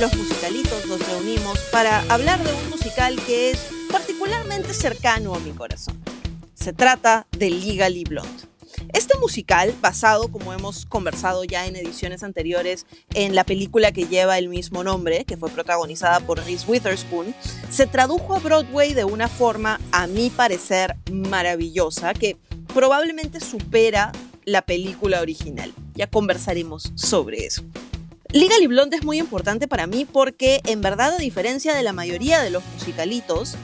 los musicalitos nos reunimos para hablar de un musical que es particularmente cercano a mi corazón. Se trata de Legally Blonde. Este musical, basado, como hemos conversado ya en ediciones anteriores, en la película que lleva el mismo nombre, que fue protagonizada por Reese Witherspoon, se tradujo a Broadway de una forma, a mi parecer, maravillosa, que probablemente supera la película original. Ya conversaremos sobre eso. Legally Blonde es muy importante para mí porque, en verdad, a diferencia de la mayoría de los musicalitos,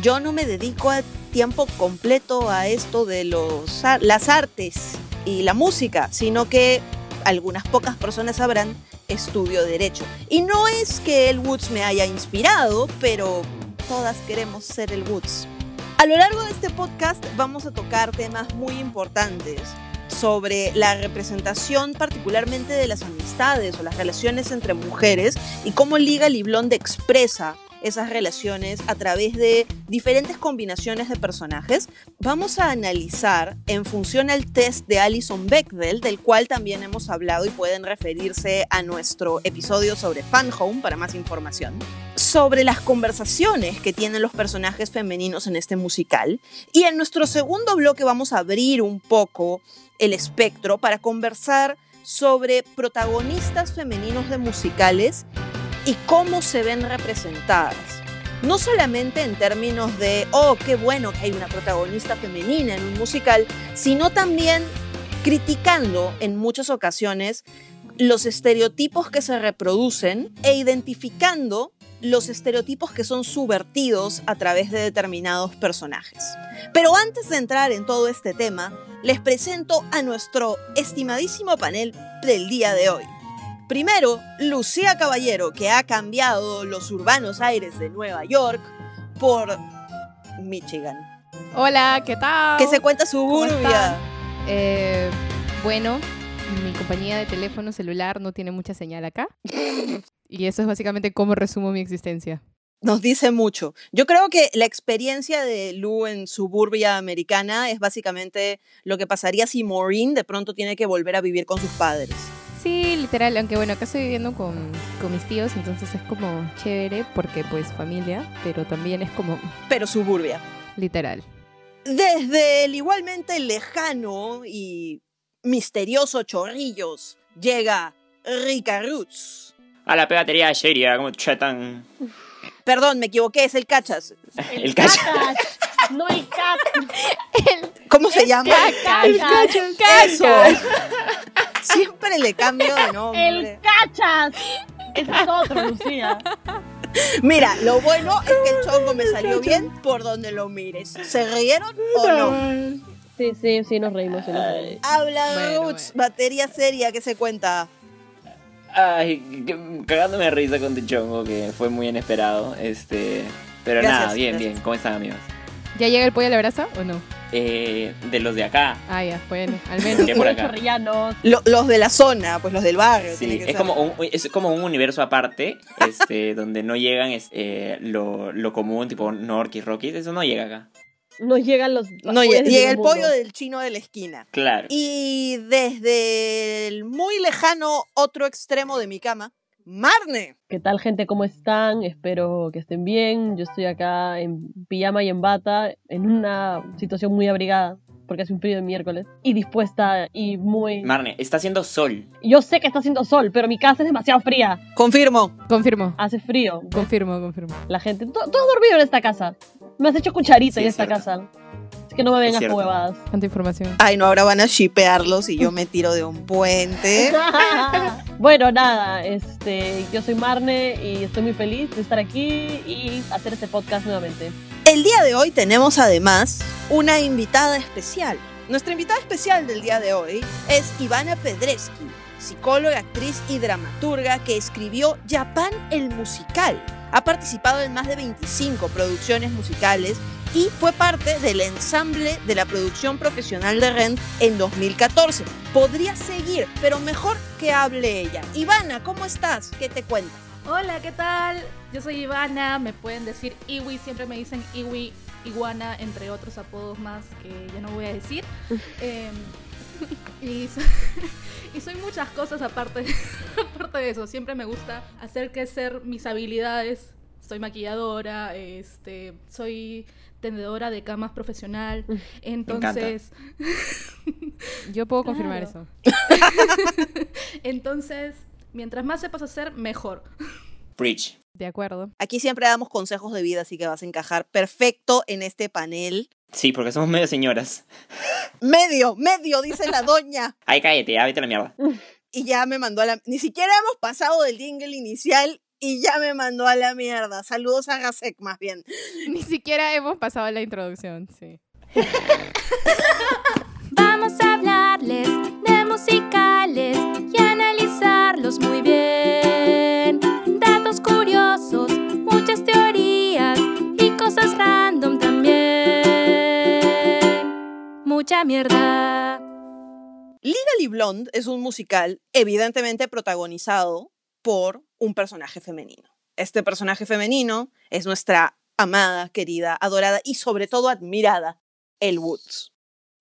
yo no me dedico a tiempo completo a esto de los, las artes y la música, sino que algunas pocas personas sabrán, estudio derecho. Y no es que el Woods me haya inspirado, pero todas queremos ser el Woods. A lo largo de este podcast vamos a tocar temas muy importantes sobre la representación particularmente de las amistades o las relaciones entre mujeres y cómo Liga Blonde expresa esas relaciones a través de diferentes combinaciones de personajes. Vamos a analizar en función al test de Alison Bechdel, del cual también hemos hablado y pueden referirse a nuestro episodio sobre Fan Home para más información, sobre las conversaciones que tienen los personajes femeninos en este musical. Y en nuestro segundo bloque vamos a abrir un poco el espectro para conversar sobre protagonistas femeninos de musicales y cómo se ven representadas. No solamente en términos de, oh, qué bueno que hay una protagonista femenina en un musical, sino también criticando en muchas ocasiones los estereotipos que se reproducen e identificando los estereotipos que son subvertidos a través de determinados personajes. Pero antes de entrar en todo este tema, les presento a nuestro estimadísimo panel del día de hoy. Primero, Lucía Caballero, que ha cambiado los urbanos aires de Nueva York por Michigan. Hola, ¿qué tal? Que se cuenta suburbia. Eh, bueno, mi compañía de teléfono celular no tiene mucha señal acá. Y eso es básicamente cómo resumo mi existencia. Nos dice mucho. Yo creo que la experiencia de Lu en suburbia americana es básicamente lo que pasaría si Maureen de pronto tiene que volver a vivir con sus padres. Sí, literal, aunque bueno, acá estoy viviendo con, con mis tíos, entonces es como chévere porque pues familia, pero también es como... Pero suburbia. Literal. Desde el igualmente lejano y misterioso Chorrillos llega Rica Roots a la pegatería seria, como chatan. Perdón, me equivoqué, es el cachas. El, cachas. No el cachas. ¿Cómo se llama? El cachas. Siempre le cambio de nombre. El cachas. Ese es otro, Lucía. Mira, lo bueno es que el chongo me salió bien por donde lo mires. ¿Se rieron o no? Sí, sí, sí, nos reímos. Sí, Habla Roots, batería seria, ¿qué se cuenta? Ay, cagándome de risa con Tichongo, que fue muy inesperado. Este, pero nada, bien, bien. ¿Cómo están, amigos? ¿Ya llega el pollo a la brasa o no? Eh, de los de acá. Ah, ya, bueno, al menos. por acá? los de la zona, pues los del barrio. Sí, es como, un, es como un universo aparte, este, donde no llegan eh, lo, lo común, tipo Norky, Rocky, eso no llega acá no llegan los... No llega, el pollo del chino de la esquina. Claro. Y desde el muy lejano otro extremo de mi cama, Marne. ¿Qué tal gente? ¿Cómo están? Espero que estén bien. Yo estoy acá en pijama y en bata, en una situación muy abrigada porque hace un frío de miércoles, y dispuesta y muy... Marne, está haciendo sol. Yo sé que está haciendo sol, pero mi casa es demasiado fría. Confirmo. Confirmo. Hace frío. Confirmo, confirmo. La gente... Todo dormido en esta casa. Me has hecho cucharita en esta casa. Es que no me vengas huevadas. Tanta información. Ay, no, ahora van a shipearlos y yo me tiro de un puente. bueno, nada, este, yo soy Marne y estoy muy feliz de estar aquí y hacer este podcast nuevamente. El día de hoy tenemos además una invitada especial. Nuestra invitada especial del día de hoy es Ivana Pedreschi, psicóloga, actriz y dramaturga que escribió Japan el musical. Ha participado en más de 25 producciones musicales y fue parte del ensamble de la producción profesional de Rent en 2014. Podría seguir, pero mejor que hable ella. Ivana, ¿cómo estás? ¿Qué te cuentas? Hola, ¿qué tal? Yo soy Ivana, me pueden decir Iwi, siempre me dicen Iwi, Iguana, entre otros apodos más que ya no voy a decir. eh, Y, so- y soy muchas cosas aparte, aparte de eso. Siempre me gusta hacer crecer mis habilidades. Soy maquilladora, este, soy tendedora de camas profesional. Entonces, Yo puedo confirmar Claro. eso. entonces, mientras más sepas hacer, mejor. Preach. De acuerdo. Aquí siempre damos consejos de vida, así que vas a encajar perfecto en este panel. Sí, porque somos medio señoras. Medio, medio, dice la doña. Ay, cállate, ya vete a la mierda. Y ya me mandó a la... Ni siquiera hemos pasado del jingle inicial y ya me mandó a la mierda. Saludos a Gasek, más bien. Ni siquiera hemos pasado la introducción, sí. Vamos a hablarles de musicales y analizarlos muy bien. Mucha mierda. Legally Blonde es un musical evidentemente protagonizado por un personaje femenino. Este personaje femenino es nuestra amada, querida, adorada y sobre todo admirada Elle Woods.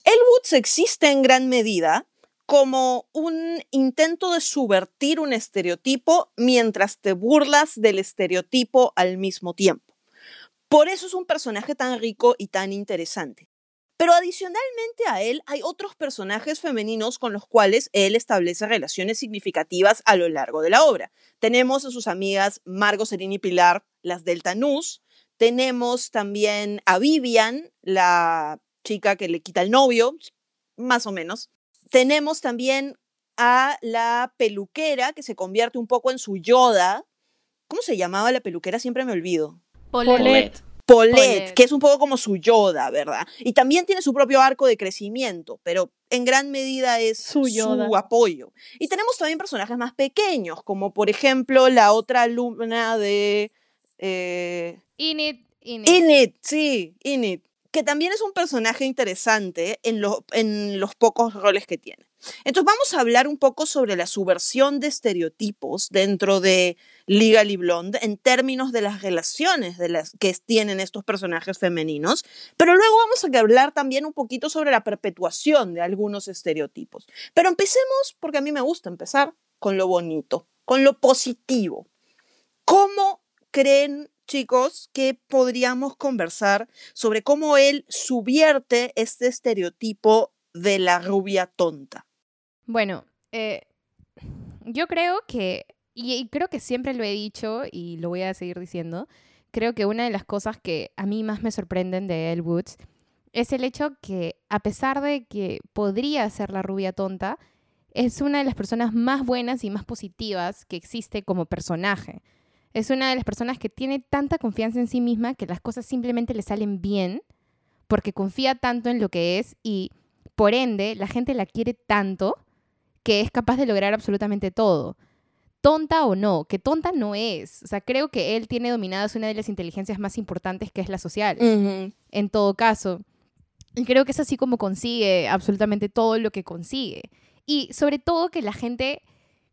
Elle Woods existe en gran medida como un intento de subvertir un estereotipo mientras te burlas del estereotipo al mismo tiempo. Por eso es un personaje tan rico y tan interesante. Pero adicionalmente a él hay otros personajes femeninos con los cuales él establece relaciones significativas a lo largo de la obra. Tenemos a sus amigas Margot, Serena y Pilar, las Delta Nus. Tenemos también a Vivian, la chica que le quita el novio, más o menos. Tenemos también a la peluquera que se convierte un poco en su Yoda. ¿Cómo se llamaba la peluquera? Siempre me olvido. Paulette. Paulette, que es un poco como su Yoda, ¿verdad? Y también tiene su propio arco de crecimiento, pero en gran medida es Su apoyo. Y tenemos también personajes más pequeños, como por ejemplo la otra alumna de eh, Init, Init. Init, sí, Init, que también es un personaje interesante en, lo- en los pocos roles que tiene. Entonces vamos a hablar un poco sobre la subversión de estereotipos dentro de Legally Blonde en términos de las relaciones de las que tienen estos personajes femeninos, pero luego vamos a hablar también un poquito sobre la perpetuación de algunos estereotipos. Pero empecemos, porque a mí me gusta empezar, con lo bonito, con lo positivo. ¿Cómo creen, chicos, que podríamos conversar sobre cómo él subvierte este estereotipo de la rubia tonta? Bueno, eh, yo creo que, y, creo que siempre lo he dicho y lo voy a seguir diciendo, creo que una de las cosas que a mí más me sorprenden de Elle Woods es el hecho que a pesar de que podría ser la rubia tonta, es una de las personas más buenas y más positivas que existe como personaje. Es una de las personas que tiene tanta confianza en sí misma que las cosas simplemente le salen bien porque confía tanto en lo que es y por ende la gente la quiere tanto que es capaz de lograr absolutamente todo. Tonta o no, que tonta no es. O sea, creo que él tiene dominadas una de las inteligencias más importantes que es la social en todo caso. Y creo que es así como consigue absolutamente todo lo que consigue. Y sobre todo que la gente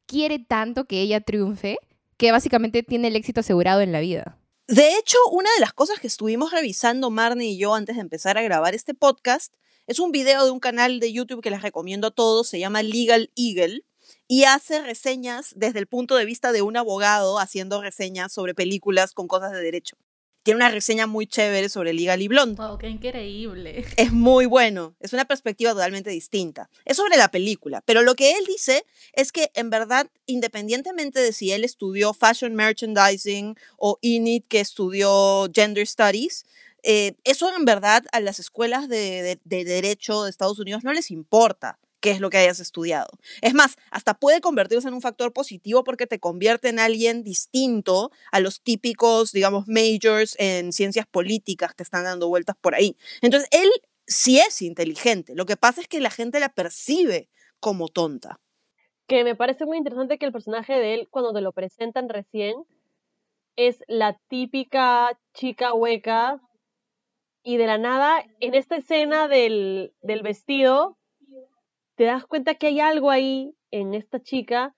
quiere tanto que ella triunfe, que básicamente tiene el éxito asegurado en la vida. De hecho, una de las cosas que estuvimos revisando Marnie y yo antes de empezar a grabar este podcast es un video de un canal de YouTube que les recomiendo a todos, se llama Legal Eagle y hace reseñas desde el punto de vista de un abogado haciendo reseñas sobre películas con cosas de derecho. Tiene una reseña muy chévere sobre Legally Blonde. Wow, qué increíble. Es muy bueno, es una perspectiva totalmente distinta. Es sobre la película, pero lo que él dice es que en verdad, independientemente de si él estudió fashion merchandising o INIT que estudió gender studies, eh, eso en verdad a las escuelas de, de- de derecho de Estados Unidos no les importa qué es lo que hayas estudiado. Es más, hasta puede convertirse en un factor positivo porque te convierte en alguien distinto a los típicos, digamos, majors en ciencias políticas que están dando vueltas por ahí. Entonces, él sí es inteligente. Lo que pasa es que la gente la percibe como tonta. que me parece muy interesante que el personaje de él, cuando te lo presentan recién, es la típica chica hueca y de la nada, en esta escena del, del vestido, te das cuenta que hay algo ahí en esta chica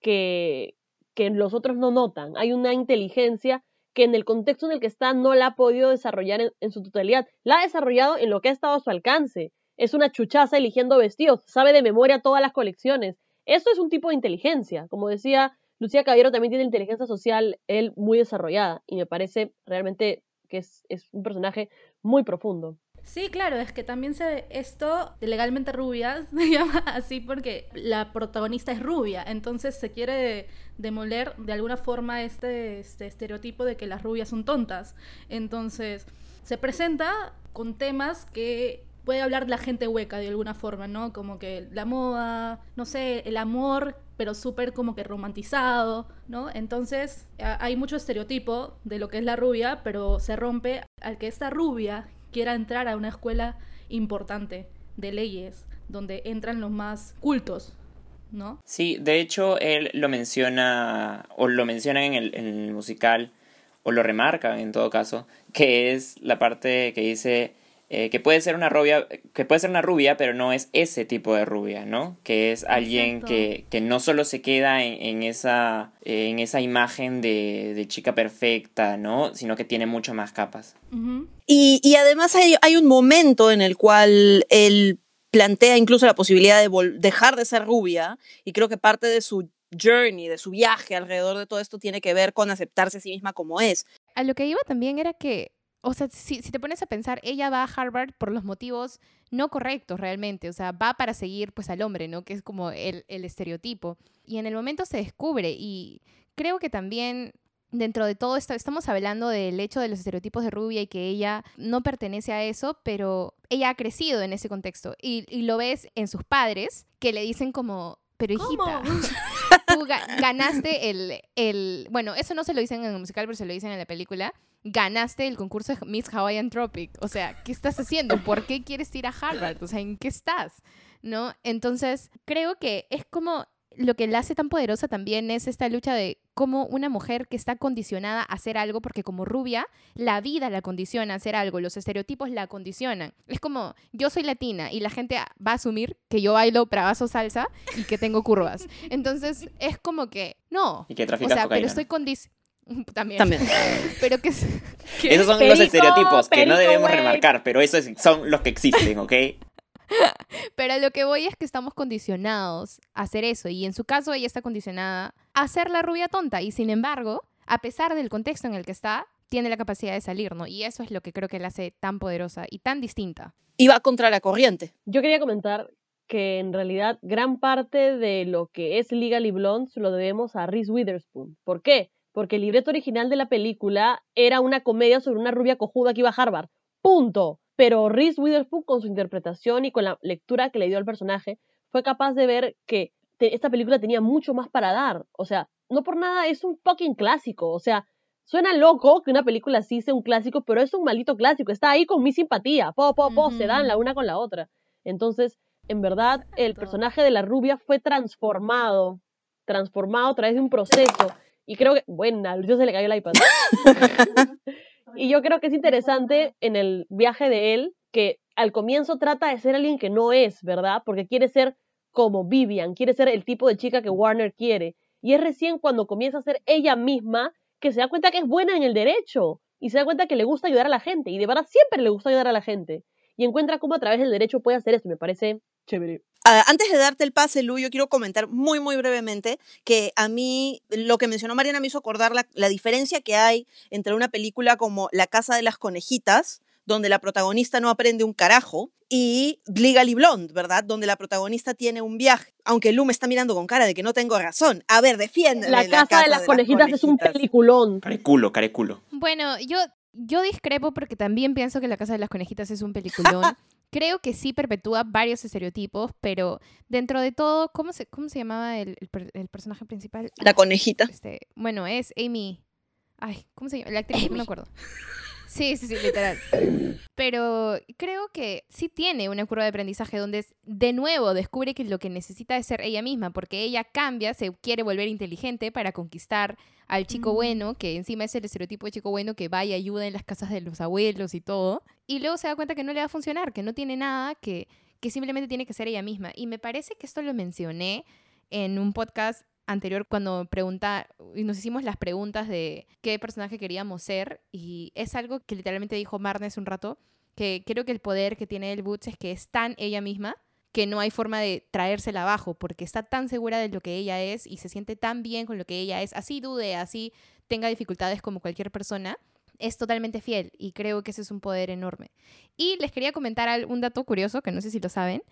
que, que los otros no notan. Hay una inteligencia que en el contexto en el que está no la ha podido desarrollar en, su totalidad. La ha desarrollado en lo que ha estado a su alcance. es una chuchaza eligiendo vestidos, sabe de memoria todas las colecciones. Eso es un tipo de inteligencia. Como decía Lucía Caballero, también tiene inteligencia social, él muy desarrollada, y me parece realmente que es un personaje muy profundo. Sí, claro, es que también se esto de legalmente rubia se llama así porque la protagonista es rubia, entonces se quiere demoler de alguna forma este, este estereotipo de que las rubias son tontas. Entonces se presenta con temas que puede hablar la gente hueca de alguna forma, ¿no? Como que la moda, no sé, el amor, pero súper como que romantizado, ¿no? Entonces hay mucho estereotipo de lo que es la rubia, pero se rompe al que esta rubia quiera entrar a una escuela importante de leyes, donde entran los más cultos, ¿no? Sí, de hecho él lo menciona, o lo mencionan en el, en el musical, o lo remarcan en todo caso, que es la parte que dice eh, que puede ser una rubia, que puede ser una rubia, pero no es ese tipo de rubia, ¿no? Que es alguien que, que, no solo se queda en, en esa, en esa imagen de, de, chica perfecta, ¿no? Sino que tiene mucho más capas. Uh -huh. Y, además hay, hay, un momento en el cual él plantea incluso la posibilidad de dejar de ser rubia, y creo que parte de su journey, de su viaje alrededor de todo esto tiene que ver con aceptarse a sí misma como es. A lo que iba también era que o sea, si, si, te pones a pensar, ella va a Harvard por los motivos no correctos realmente, o sea, va para seguir pues al hombre, ¿no? Que es como el, el estereotipo. Y en el momento se descubre y creo que también dentro de todo esto estamos hablando del hecho de los estereotipos de rubia y que ella no pertenece a eso, pero ella ha crecido en ese contexto y, y lo ves en sus padres que le dicen como, pero hijita, tú ga ganaste el, el, bueno, eso no se lo dicen en el musical, pero se lo dicen en la película, ganaste el concurso de Miss Hawaiian Tropic. O sea, ¿qué estás haciendo? ¿Por qué quieres ir a Harvard? O sea, ¿en qué estás? ¿No? Entonces, creo que es como lo que la hace tan poderosa también es esta lucha de cómo una mujer que está condicionada a hacer algo, porque como rubia, la vida la condiciona a hacer algo, los estereotipos la condicionan. Es como, yo soy latina y la gente va a asumir que yo bailo bravazo salsa y que tengo curvas. Entonces, es como que, no. Y que o sea, cocaína. pero estoy condicionada. También. También. pero que, que Esos son perico, los estereotipos que no debemos wey. remarcar, pero esos son los que existen, ¿ok? Pero lo que voy es que estamos condicionados a hacer eso. Y en su caso, ella está condicionada a ser la rubia tonta. Y sin embargo, a pesar del contexto en el que está, tiene la capacidad de salir, ¿no? Y eso es lo que creo que la hace tan poderosa y tan distinta. Y va contra la corriente. Yo quería comentar que en realidad gran parte de lo que es Legally Blonde se lo debemos a Reese Witherspoon. ¿Por qué? Porque el libreto original de la película era una comedia sobre una rubia cojuda que iba a Harvard. ¡Punto! Pero Reese Witherspoon, con su interpretación y con la lectura que le dio al personaje, fue capaz de ver que esta película tenía mucho más para dar. O sea, no por nada es un fucking clásico. O sea, suena loco que una película así sea un clásico, pero es un maldito clásico. Está ahí con mi simpatía. Po, po, po, uh -huh. se dan la una con la otra. Entonces, en verdad, el personaje de la rubia fue transformado. Transformado a través de un proceso. Y creo que, buena, a Lucio se le cayó el iPad. y yo creo que es interesante en el viaje de él que al comienzo trata de ser alguien que no es, ¿verdad? Porque quiere ser como Vivian, quiere ser el tipo de chica que Warner quiere. Y es recién cuando comienza a ser ella misma que se da cuenta que es buena en el derecho y se da cuenta que le gusta ayudar a la gente. Y de verdad siempre le gusta ayudar a la gente. Y encuentra cómo a través del derecho puede hacer esto. Me parece chévere. Uh, antes de darte el pase, Lu, yo quiero comentar muy, muy brevemente que a mí lo que mencionó Mariana me hizo acordar la, la diferencia que hay entre una película como La Casa de las Conejitas, donde la protagonista no aprende un carajo, y Legally Blonde, ¿verdad? Donde la protagonista tiene un viaje. Aunque Lu me está mirando con cara de que no tengo razón. A ver, defiende. La, la, casa, de las, de conejitas, las conejitas es un peliculón. Careculo, careculo. Bueno, yo, yo discrepo porque también pienso que La Casa de las Conejitas es un peliculón. Creo que sí perpetúa varios estereotipos, pero dentro de todo, ¿cómo se, cómo se llamaba el, el, el personaje principal? La conejita. Este, bueno, es Amy. Ay, ¿cómo se llama? La actriz, Amy. no me acuerdo. Sí, sí, sí, literal. Pero creo que sí tiene una curva de aprendizaje donde de nuevo descubre que lo que necesita es ser ella misma, porque ella cambia, se quiere volver inteligente para conquistar al chico bueno, que encima es el estereotipo de chico bueno que va y ayuda en las casas de los abuelos y todo. Y luego se da cuenta que no le va a funcionar, que no tiene nada, que, que simplemente tiene que ser ella misma. Y me parece que esto lo mencioné en un podcast anterior cuando pregunta y nos hicimos las preguntas de qué personaje queríamos ser y es algo que literalmente dijo Marne hace un rato que creo que el poder que tiene el Boots es que es tan ella misma que no hay forma de traérsela abajo, porque está tan segura de lo que ella es y se siente tan bien con lo que ella es, así dude, así tenga dificultades como cualquier persona, es totalmente fiel y creo que ese es un poder enorme. Y les quería comentar un dato curioso, que no sé si lo saben,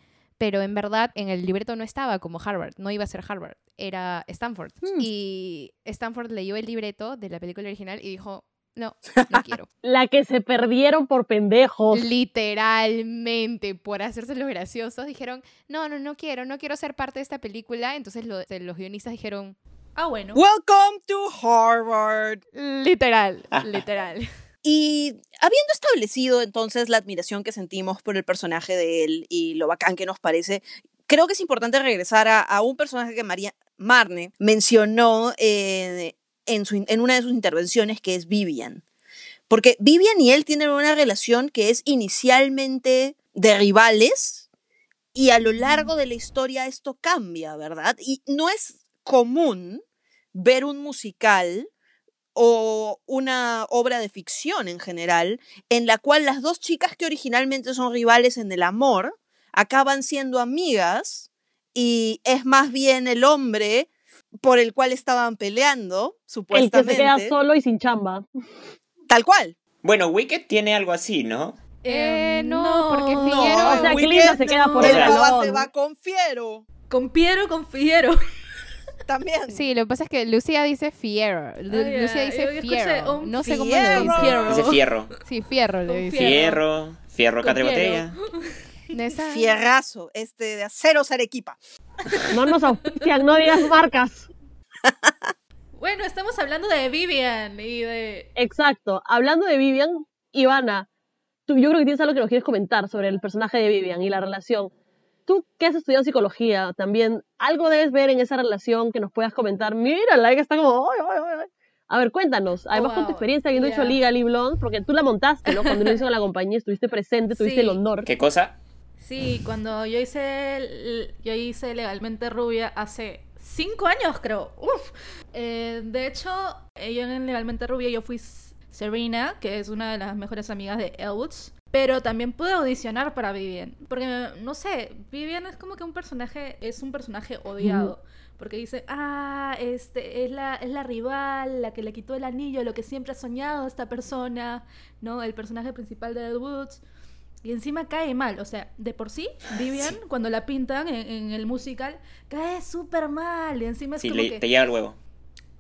pero en verdad en el libreto no estaba como Harvard, no iba a ser Harvard, era Stanford. Hmm. Y Stanford leyó el libreto de la película original y dijo, no, no quiero. La que se perdieron por pendejos. Literalmente, por hacerse los graciosos, dijeron, no, no, no quiero, no quiero ser parte de esta película. Entonces lo- los guionistas dijeron, Ah, bueno. Welcome to Harvard. literal, literal. Y habiendo establecido entonces la admiración que sentimos por el personaje de él y lo bacán que nos parece, creo que es importante regresar a, a un personaje que María Marne mencionó eh, en, su, en una de sus intervenciones, que es Vivian. Porque Vivian y él tienen una relación que es inicialmente de rivales y a lo largo de la historia esto cambia, ¿verdad? Y no es común ver un musical o una obra de ficción en general, en la cual las dos chicas que originalmente son rivales en el amor acaban siendo amigas y es más bien el hombre por el cual estaban peleando, El que supuestamente. se queda solo y sin chamba. Tal cual. Bueno, Wicked tiene algo así, ¿no? Eh, no, porque No, Figuero- o sea, Wicked se queda por el salón. se va con Fiero Con Piero, con Fiero. También. Sí, lo que pasa es que Lucía dice Fiero. Lu- Ah, Lucía dice un No sé cómo Fierro. le dice. Fierro. Dice fierro. Sí, Fierro le dice. Fierro. Fierro, fierro, Con catre fierro. botella. De esa- Fierrazo, este de acero Arequipa. No nos auspician, no digas marcas. Bueno, estamos hablando de Vivian y de... Exacto. Hablando de Vivian, Ivana, tú, yo creo que tienes algo que nos quieres comentar sobre el personaje de Vivian y la relación. Tú que has estudiado psicología también, algo debes ver en esa relación que nos puedas comentar. Mira, la que está como... "Ay, ay, ay, ay". A ver, cuéntanos. Además, con tu experiencia habiendo hecho ya. Legally Blonde, porque tú la montaste, ¿no? Cuando lo hizo la compañía, estuviste presente, tuviste Sí. el honor. ¿Qué cosa? Sí, cuando yo hice, yo hice Legalmente Rubia hace cinco años, creo. Uf. Eh, de hecho, eh, yo en Legalmente Rubia yo fui Serena, que es una de las mejores amigas de Elwoods. Pero también pude audicionar para Vivian. Porque, no sé, Vivian es como que un personaje, es un personaje odiado. Porque dice, ah, este, es la, es la rival, la que le quitó el anillo, lo que siempre ha soñado esta persona, ¿no? El personaje principal de Elwoods. Y encima cae mal, o sea, de por sí, Vivian, cuando la pintan en, en el musical, cae súper mal. Y encima es Sí, como le- que. te llega el huevo.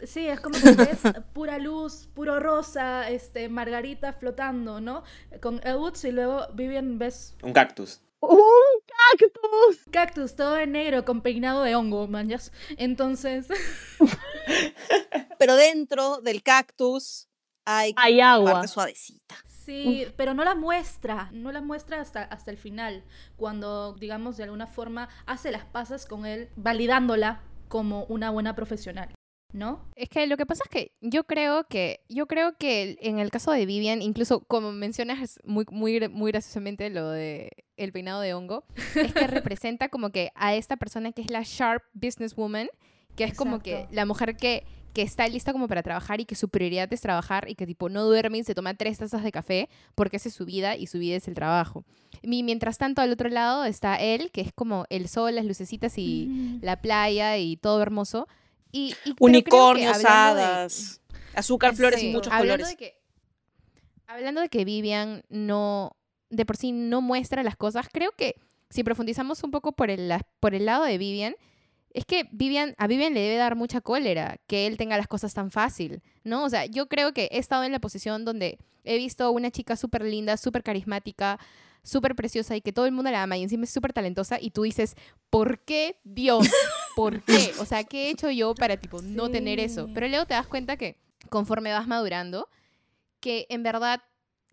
Sí, es como que es pura luz, puro rosa, este, Margarita flotando, ¿no? Con Elwoods y luego Vivian ves Un cactus. ¡Un cactus! cactus todo de negro con peinado de hongo, manjas. Entonces, Pero dentro del cactus hay Hay agua. parte suavecita. sí, pero no la muestra, no la muestra hasta, hasta el final, cuando, digamos, de alguna forma hace las pasas con él, validándola como una buena profesional, ¿no? Es que lo que pasa es que yo creo que yo creo que en el caso de Vivian, incluso como mencionas muy muy muy graciosamente lo de el peinado de hongo, es que representa como que a esta persona que es la sharp businesswoman, que es como que la mujer que que está lista como para trabajar y que su prioridad es trabajar y que tipo no duerme y se toma tres tazas de café porque esa es su vida y su vida es el trabajo. Y mientras tanto al otro lado está él, que es como el sol, las lucecitas y la playa y todo hermoso. Y, Unicornios, hablando de- hadas, azúcar, flores y muchos hablando colores. De que, hablando de que Vivian no, de por sí no muestra las cosas, creo que si profundizamos un poco por el, por el lado de Vivian, es que Vivian, a Vivian le debe dar mucha cólera que él tenga las cosas tan fácil, ¿no? O sea, yo creo que he estado en la posición donde he visto a una chica súper linda, súper carismática, súper preciosa y que todo el mundo la ama y encima es súper talentosa y tú dices, ¿por qué Dios? ¿Por qué? O sea, ¿qué he hecho yo para tipo no tener eso? Pero luego te das cuenta que conforme vas madurando, que en verdad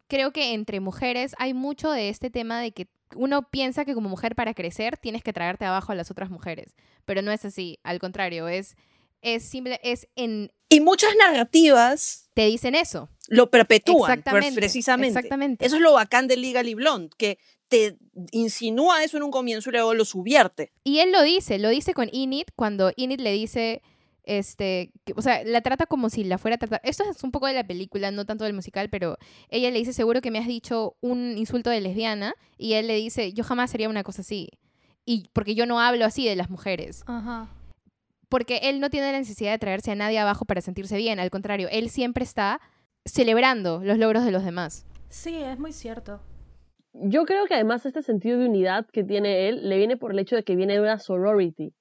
creo que entre mujeres hay mucho de este tema de que uno piensa que como mujer para crecer tienes que traerte abajo a las otras mujeres, pero no es así, al contrario, es es simple es en Y muchas narrativas te dicen eso. lo perpetúan, pues, Exactamente, precisamente. exactamente. Eso es lo bacán de Legally Blonde, que te insinúa eso en un comienzo y luego lo subvierte. Y él lo dice, lo dice con Enid cuando Enid le dice este, que- o sea, la trata como si la fuera a tratar. Esto es un poco de la película, no tanto del musical, pero ella le dice, seguro que me has dicho un insulto de lesbiana, y él le dice, yo jamás sería una cosa así. Y porque yo no hablo así de las mujeres. Ajá. Porque él no tiene la necesidad de traerse a nadie abajo para sentirse bien, al contrario, él siempre está celebrando los logros de los demás. Sí, es muy cierto. Yo creo que además este sentido de unidad que tiene él le viene por el hecho de que viene de una sorority.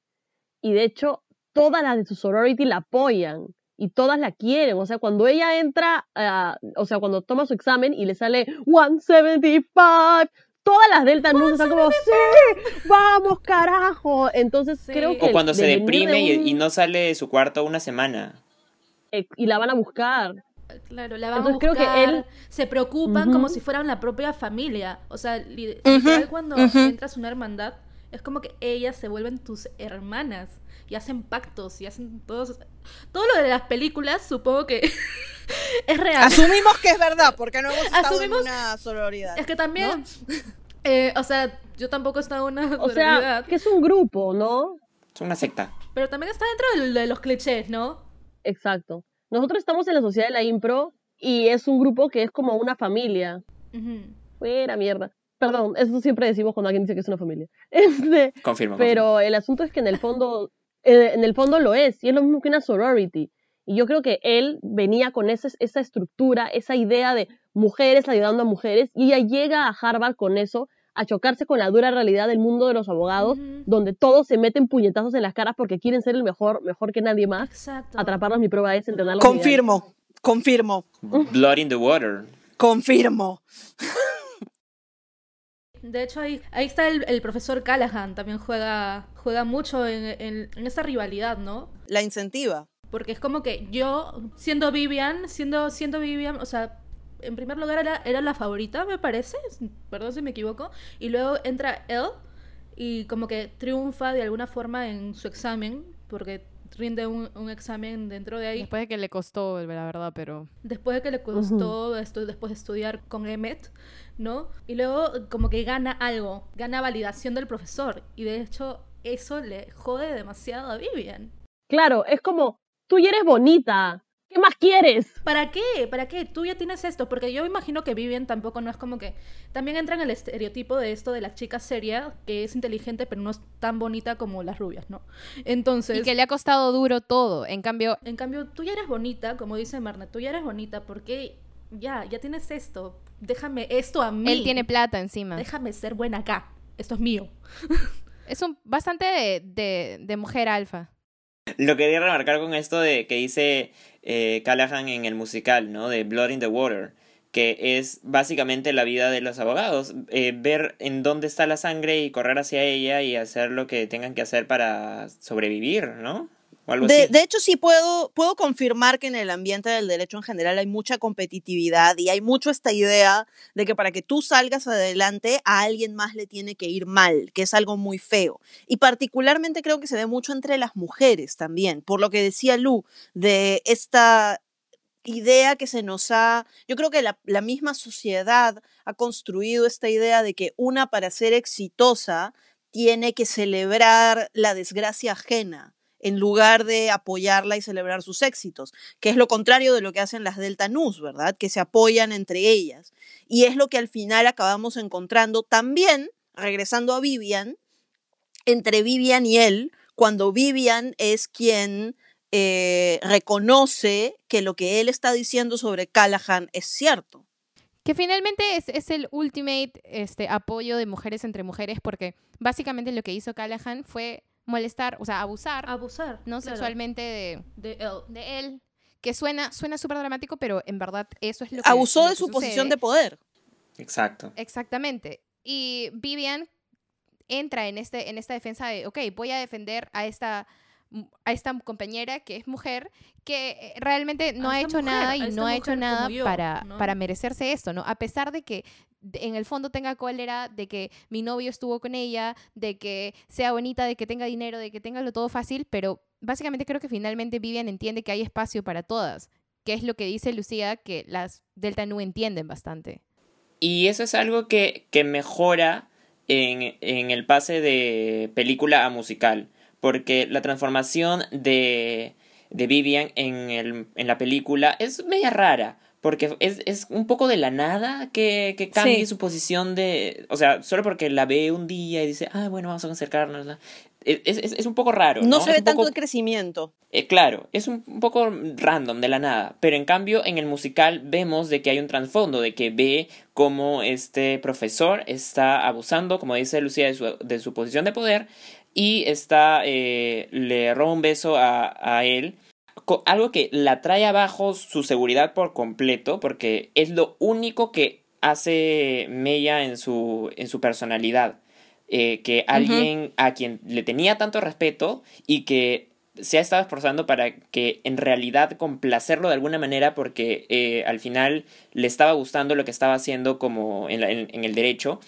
Y de hecho, todas las de su sorority la apoyan y todas la quieren. O sea, cuando ella entra, o sea, cuando toma su examen y le sale 175, todas las Delta News están como, sí, vamos, carajo. Entonces Sí. creo que... O cuando se de deprime y, no sale de su cuarto una semana. eh, y la van a buscar. Claro, la van a Entonces, creo buscar, que él- se preocupan como si fueran la propia familia. O sea, li- Ujú, literal cuando ujú. entras a una hermandad, es como que ellas se vuelven tus hermanas y hacen pactos y hacen todos... Todo lo de las películas supongo que es real. Asumimos que es verdad, porque no hemos estado Asumimos- en una sororidad. Es que también, eh, o sea, yo tampoco he estado en una O sea, sororidad, que es un grupo, ¿no? Es una secta. pero también está dentro de, de los clichés, ¿no? Exacto. Nosotros estamos en la sociedad de la impro y es un grupo que es como una familia. Ujú. Fuera mierda. Perdón, eso siempre decimos cuando alguien dice que es una familia. Este, Confirmo. confirmo. pero el asunto es que en el fondo, eh, en el fondo lo es, y es lo mismo que una sorority. Y yo creo que él venía con ese- esa estructura, esa idea de mujeres ayudando a mujeres, y ella llega a Harvard con eso, a chocarse con la dura realidad del mundo de los abogados, Ujú. donde todos se meten puñetazos en las caras porque quieren ser el mejor, mejor que nadie más. Exacto. Atraparlos, mi prueba es entrenarlos. Confirmo, confirmo, Blood in the water. confirmo. De hecho, ahí, ahí está el, el profesor Callahan, también juega, juega mucho en, en, en esa rivalidad, ¿no? La incentiva. Porque es como que yo, siendo Vivian, siendo, siendo Vivian, o sea, en primer lugar era, era la favorita, me parece, perdón si me equivoco, y luego entra él y como que triunfa de alguna forma en su examen, porque rinde un, un examen dentro de ahí, Después de que le costó, la verdad, pero... después de que le costó esto, después de estudiar con Emmet, ¿no? Y luego como que gana algo, gana validación del profesor, y de hecho eso le jode demasiado a Vivian. Claro, es como, tú ya eres bonita, ¿qué más quieres? ¿Para qué? ¿Para qué? Tú ya tienes esto, porque yo imagino que Vivian tampoco no es como que... También entra en el estereotipo de esto de la chica seria, que es inteligente pero no es tan bonita como las rubias, ¿no? Entonces, Y que le ha costado duro todo. En cambio, en cambio, tú ya eres bonita, como dice Marna, tú ya eres bonita porque ya, ya tienes esto. Déjame esto a mí. él tiene plata encima. Déjame ser buena acá. Esto es mío. Es un bastante de, de, de mujer alfa. Lo quería remarcar con esto de que dice eh, Callahan en el musical, ¿no? De Blood in the Water, que es básicamente la vida de los abogados, eh, ver en dónde está la sangre y correr hacia ella y hacer lo que tengan que hacer para sobrevivir, ¿no? O algo De, así. de hecho, sí puedo, puedo confirmar que en el ambiente del derecho en general hay mucha competitividad y hay mucho esta idea de que para que tú salgas adelante a alguien más le tiene que ir mal, que es algo muy feo. Y particularmente creo que se ve mucho entre las mujeres también, por lo que decía Lu, de esta idea que se nos ha, yo creo que la, la misma sociedad ha construido esta idea de que una para ser exitosa tiene que celebrar la desgracia ajena en lugar de apoyarla y celebrar sus éxitos, que es lo contrario de lo que hacen las Delta News, ¿verdad? Que se apoyan entre ellas. Y es lo que al final acabamos encontrando también, regresando a Vivian, entre Vivian y él, cuando Vivian es quien eh, reconoce que lo que él está diciendo sobre Callahan es cierto. Que finalmente es, es el ultimate este, apoyo de mujeres entre mujeres, porque básicamente lo que hizo Callahan fue molestar, o sea, abusar, Abusar. no claro, sexualmente de, De él. de él. Que suena suena súper dramático, pero en verdad eso es lo que Abusó lo de que su posición de poder. Exacto. Exactamente. Y Vivian entra en, este, en esta defensa de, ok, voy a defender a esta, a esta compañera que es mujer, que eh, realmente no ha hecho mujer, nada y no ha hecho nada yo, para, ¿no? para merecerse esto, ¿no? A pesar de que en el fondo tenga cólera, de que mi novio estuvo con ella, de que sea bonita, de que tenga dinero, de que tenga lo todo fácil, pero básicamente creo que finalmente Vivian entiende que hay espacio para todas, que es lo que dice Lucía, que las Delta Nu entienden bastante. Y eso es algo que, que mejora en, en el pase de película a musical. Porque la transformación de de Vivian en, el, en la película es media rara. Porque es, es un poco de la nada que, que cambie Sí. su posición de... O sea, solo porque la ve un día y dice, ah, bueno, vamos a acercarnos. ¿no? Es, es, es un poco raro. No, No, se ve tanto poco- el crecimiento. eh, claro, es un, un poco random de la nada, pero en cambio en el musical vemos de que hay un trasfondo, de que ve cómo este profesor está abusando, como dice Lucía, de su, de su posición de poder y está, eh, le roba un beso a, a él, algo que la trae abajo su seguridad por completo, porque es lo único que hace Mella en su, en su personalidad. Eh, que alguien a quien le tenía tanto respeto y que se ha estado esforzando para que en realidad complacerlo de alguna manera porque eh, al final le estaba gustando lo que estaba haciendo como en, la- en- en el derecho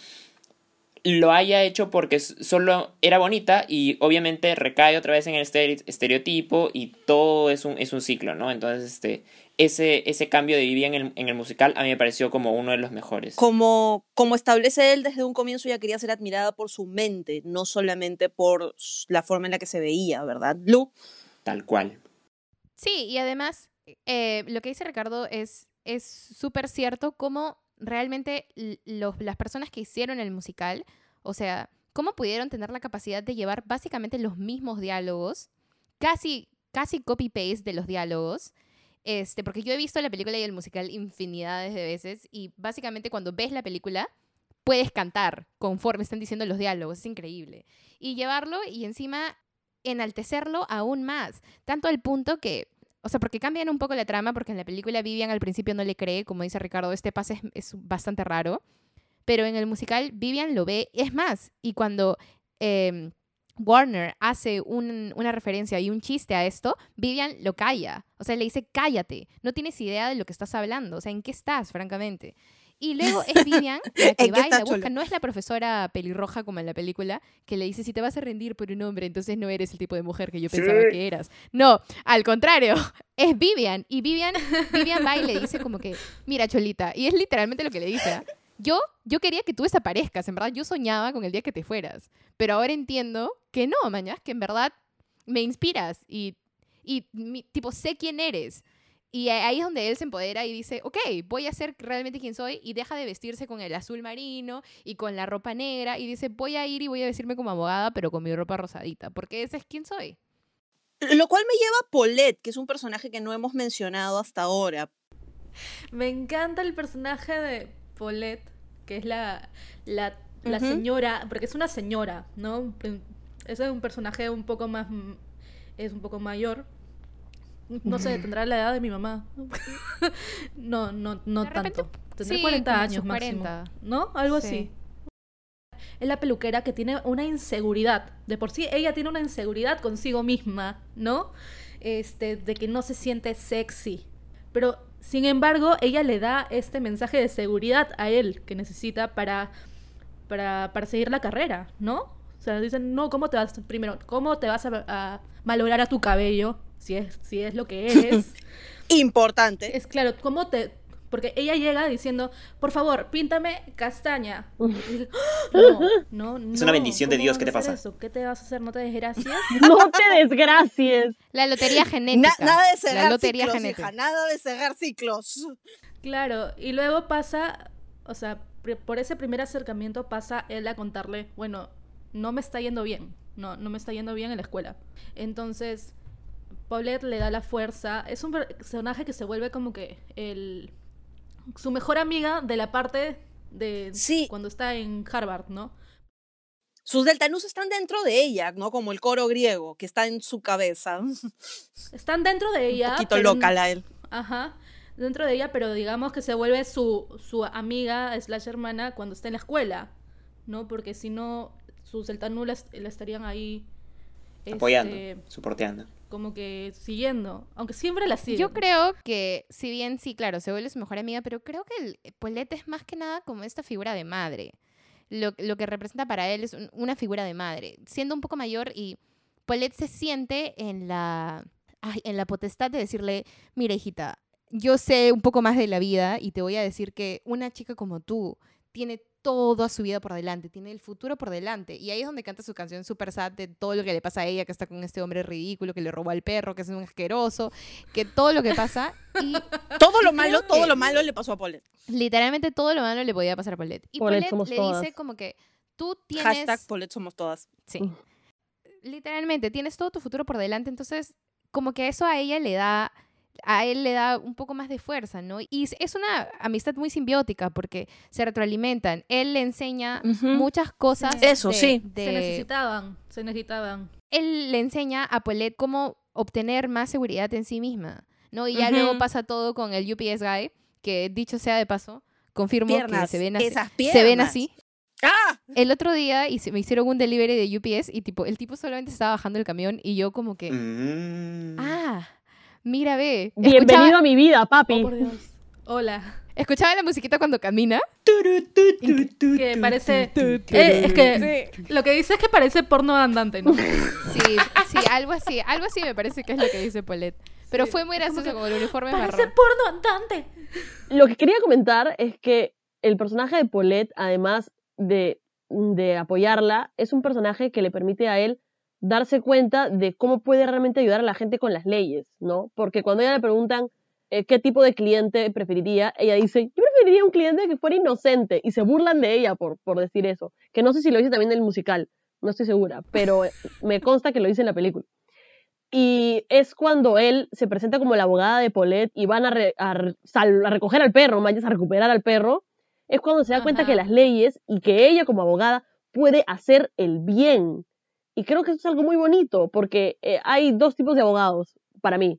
lo haya hecho porque solo era bonita y obviamente recae otra vez en el estere- estereotipo y todo es un, es un ciclo, ¿no? Entonces, este, ese, ese cambio de Vivian en el, en el musical a mí me pareció como uno de los mejores. Como, como establece él desde un comienzo, ella quería ser admirada por su mente, no solamente por la forma en la que se veía, ¿verdad? Lu, Tal cual. Sí, y además, eh, lo que dice Ricardo es es súper cierto cómo realmente las personas que hicieron el musical, o sea, cómo pudieron tener la capacidad de llevar básicamente los mismos diálogos, casi, casi copy-paste de los diálogos, este, porque yo he visto la película y el musical infinidades de veces, y básicamente cuando ves la película, puedes cantar conforme están diciendo los diálogos, es increíble. Y llevarlo y encima enaltecerlo aún más, tanto al punto que, o sea, porque cambian un poco la trama, porque en la película Vivian al principio no le cree, como dice Ricardo, este pase es, es bastante raro, pero en el musical Vivian lo ve, es más, y cuando eh, Warner hace un- una referencia y un chiste a esto, Vivian lo calla, o sea, le dice, cállate, no tienes idea de lo que estás hablando, o sea, ¿en qué estás, francamente? Y luego es Vivian la ¿En que va y la busca. No es la profesora pelirroja como en la película, que le dice, si te vas a rendir por un hombre, entonces no eres el tipo de mujer que yo pensaba Sí. que eras. No, al contrario, es Vivian. Y Vivian, Vivian va y le dice como que, mira, Cholita. Y es literalmente lo que le dice. ¿ah? Yo, yo quería que tú desaparezcas, en verdad. Yo soñaba con el día que te fueras. Pero ahora entiendo que no, mañas, que en verdad me inspiras y, y mi- tipo, sé quién eres. Y ahí es donde él se empodera y dice, ok, voy a ser realmente quien soy y deja de vestirse con el azul marino y con la ropa negra y dice, voy a ir y voy a vestirme como abogada, pero con mi ropa rosadita, porque ese es quien soy. lo cual me lleva a Paulette, que es un personaje que no hemos mencionado hasta ahora. Me encanta el personaje de Paulette, que es la, la, señora, porque es una señora, ¿no? Ese es un personaje un poco más, es un poco mayor. No sé, tendrá la edad de mi mamá. no, no, no De repente, tanto. Tendrá sí, 40 como años máximo. 40. ¿No? Algo Sí. así. Es la peluquera que tiene una inseguridad. De por sí, ella tiene una inseguridad consigo misma, ¿no? Este, de que no se siente sexy. Pero, sin embargo, ella le da este mensaje de seguridad a él que necesita para, para, para seguir la carrera, ¿no? O sea, dicen, no, ¿cómo te vas, primero, cómo te vas a, a malograr a tu cabello? Si es, si es lo que eres. Importante. Es claro, ¿cómo te...? Porque ella llega diciendo, por favor, píntame castaña. "Ah, no, no, Es una bendición de ¿cómo Dios, ¿qué te pasa? eso? ¿Qué te vas a hacer? ¿No te desgracias? No te desgracies. La lotería Na- genética. nada de la cegar lotería ciclos, genética. hija, nada de cegar ciclos. claro, y luego pasa, o sea, por ese primer acercamiento pasa él a contarle, bueno, no me está yendo bien, no, no me está yendo bien en la escuela. Entonces, Paulette le da la fuerza, es un personaje que se vuelve como que el su mejor amiga de la parte de Sí. cuando está en Harvard, ¿no? Sus deltanus están dentro de ella, ¿no? Como el coro griego, que está en su cabeza. Un Están dentro de ella. poquito pero- loca la él. Ajá. Dentro de ella, pero digamos que se vuelve su, su amiga slash hermana cuando está en la escuela, ¿no? Porque si no, sus celtanulas la estarían ahí Apoyando, este, soporteando. como que siguiendo. Aunque siempre la siguen. Yo creo que, si bien sí, claro, se vuelve su mejor amiga, pero creo que el Paulette es más que nada como esta figura de madre. Lo, lo que representa para él es un- una figura de madre. Siendo un poco mayor y Paulette se siente en la, ay, en la potestad de decirle, mira hijita, yo sé un poco más de la vida y te voy a decir que una chica como tú tiene toda su vida por delante, tiene el futuro por delante. Y ahí es donde canta su canción super sad de todo lo que le pasa a ella, que está con este hombre ridículo, que le robó al perro, que es un asqueroso, que todo lo que pasa. Y Todo lo malo, todo lo malo le pasó a Paulette. literalmente todo lo malo le podía pasar a Paulette. Y Paulette le todas. dice como que tú tienes... Hashtag Paulette somos todas. Sí. Literalmente, tienes todo tu futuro por delante, entonces como que eso a ella le da, a él le da un poco más de fuerza, ¿no? Y es- una amistad muy simbiótica porque se retroalimentan. Él le enseña Ujú. muchas cosas. Sí. Eso, de- sí. de- Se necesitaban, se necesitaban. Él le enseña a Paulette cómo obtener más seguridad en sí misma, ¿no? Y ya Ujú. luego pasa todo con el UPS guy, que dicho sea de paso, confirmo que Piernas, se ven así. esas Se ven piernas. así. ¡Ah! El otro día se me hicieron un delivery de UPS y tipo, el tipo solamente estaba bajando el camión y yo como que, Mm. ah, mira, ve. Bienvenido Escuchaba, a mi vida, Oh, papi. por Dios. Hola. escuchaba la musiquita cuando camina. Que parece. Eh, es que lo que dice es que parece porno andante, ¿no? Sí, sí, algo así, algo así me parece que es lo que dice Paulette. Pero Sí, fue muy como gracioso que con el uniforme Parece marrón. porno andante. Lo que quería comentar es que el personaje de Paulette, además de, de apoyarla, es un personaje que le permite a él darse cuenta de cómo puede realmente ayudar a la gente con las leyes, ¿no? Porque cuando ella le preguntan eh, qué tipo de cliente preferiría, ella dice, yo preferiría un cliente que fuera inocente, y se burlan de ella por, por decir eso, que no sé si lo dice también en el musical, no estoy segura, pero eh, me consta que lo dice en la película. Y es cuando él se presenta como la abogada de Paulette y van a, re- a a recoger al perro, vayas a recuperar al perro, es cuando se da cuenta Ajá. que las leyes y que ella como abogada puede hacer el bien. Y creo que eso es algo muy bonito, porque eh, hay dos tipos de abogados para mí.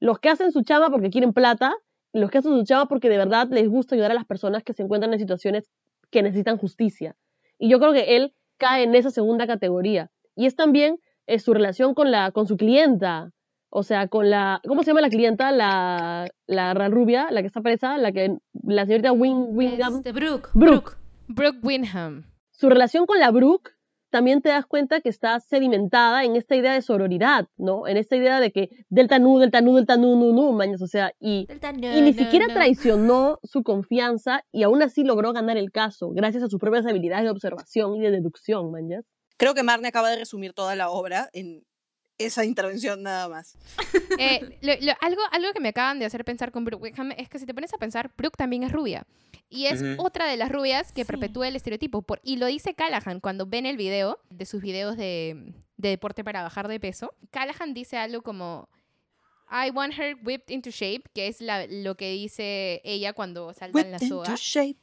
Los que hacen su chamba porque quieren plata y los que hacen su chamba porque de verdad les gusta ayudar a las personas que se encuentran en situaciones que necesitan justicia. Y yo creo que él cae en esa segunda categoría. Y es también eh, su relación con, la, con su clienta. O sea, con la. ¿Cómo se llama la clienta? La, la, la rubia, la que está presa, la que. La señorita Wing, Wingham. Este, Brooke. Brooke. Brooke Winham. Su relación con la Brooke también te das cuenta que está sedimentada en esta idea de sororidad, ¿no? En esta idea de que delta nu, delta nu, delta nu, nu, nu, mañas. O sea, y y ni siquiera traicionó su confianza y aún así logró ganar el caso, gracias a sus propias habilidades de observación y de deducción, man. Creo que Marne acaba de resumir toda la obra en esa intervención nada más. Eh, lo- lo- algo, algo que me acaban de hacer pensar con Brooke Winham es que si te pones a pensar, Brooke también es rubia. Y es Ujú. otra de las rubias que Sí. perpetúa el estereotipo. Por, y lo dice Callahan cuando ven el video de sus videos de, de deporte para bajar de peso. Callahan dice algo como, I want her whipped into shape, que es la- lo que dice ella cuando saltan la Whipped soga. into shape.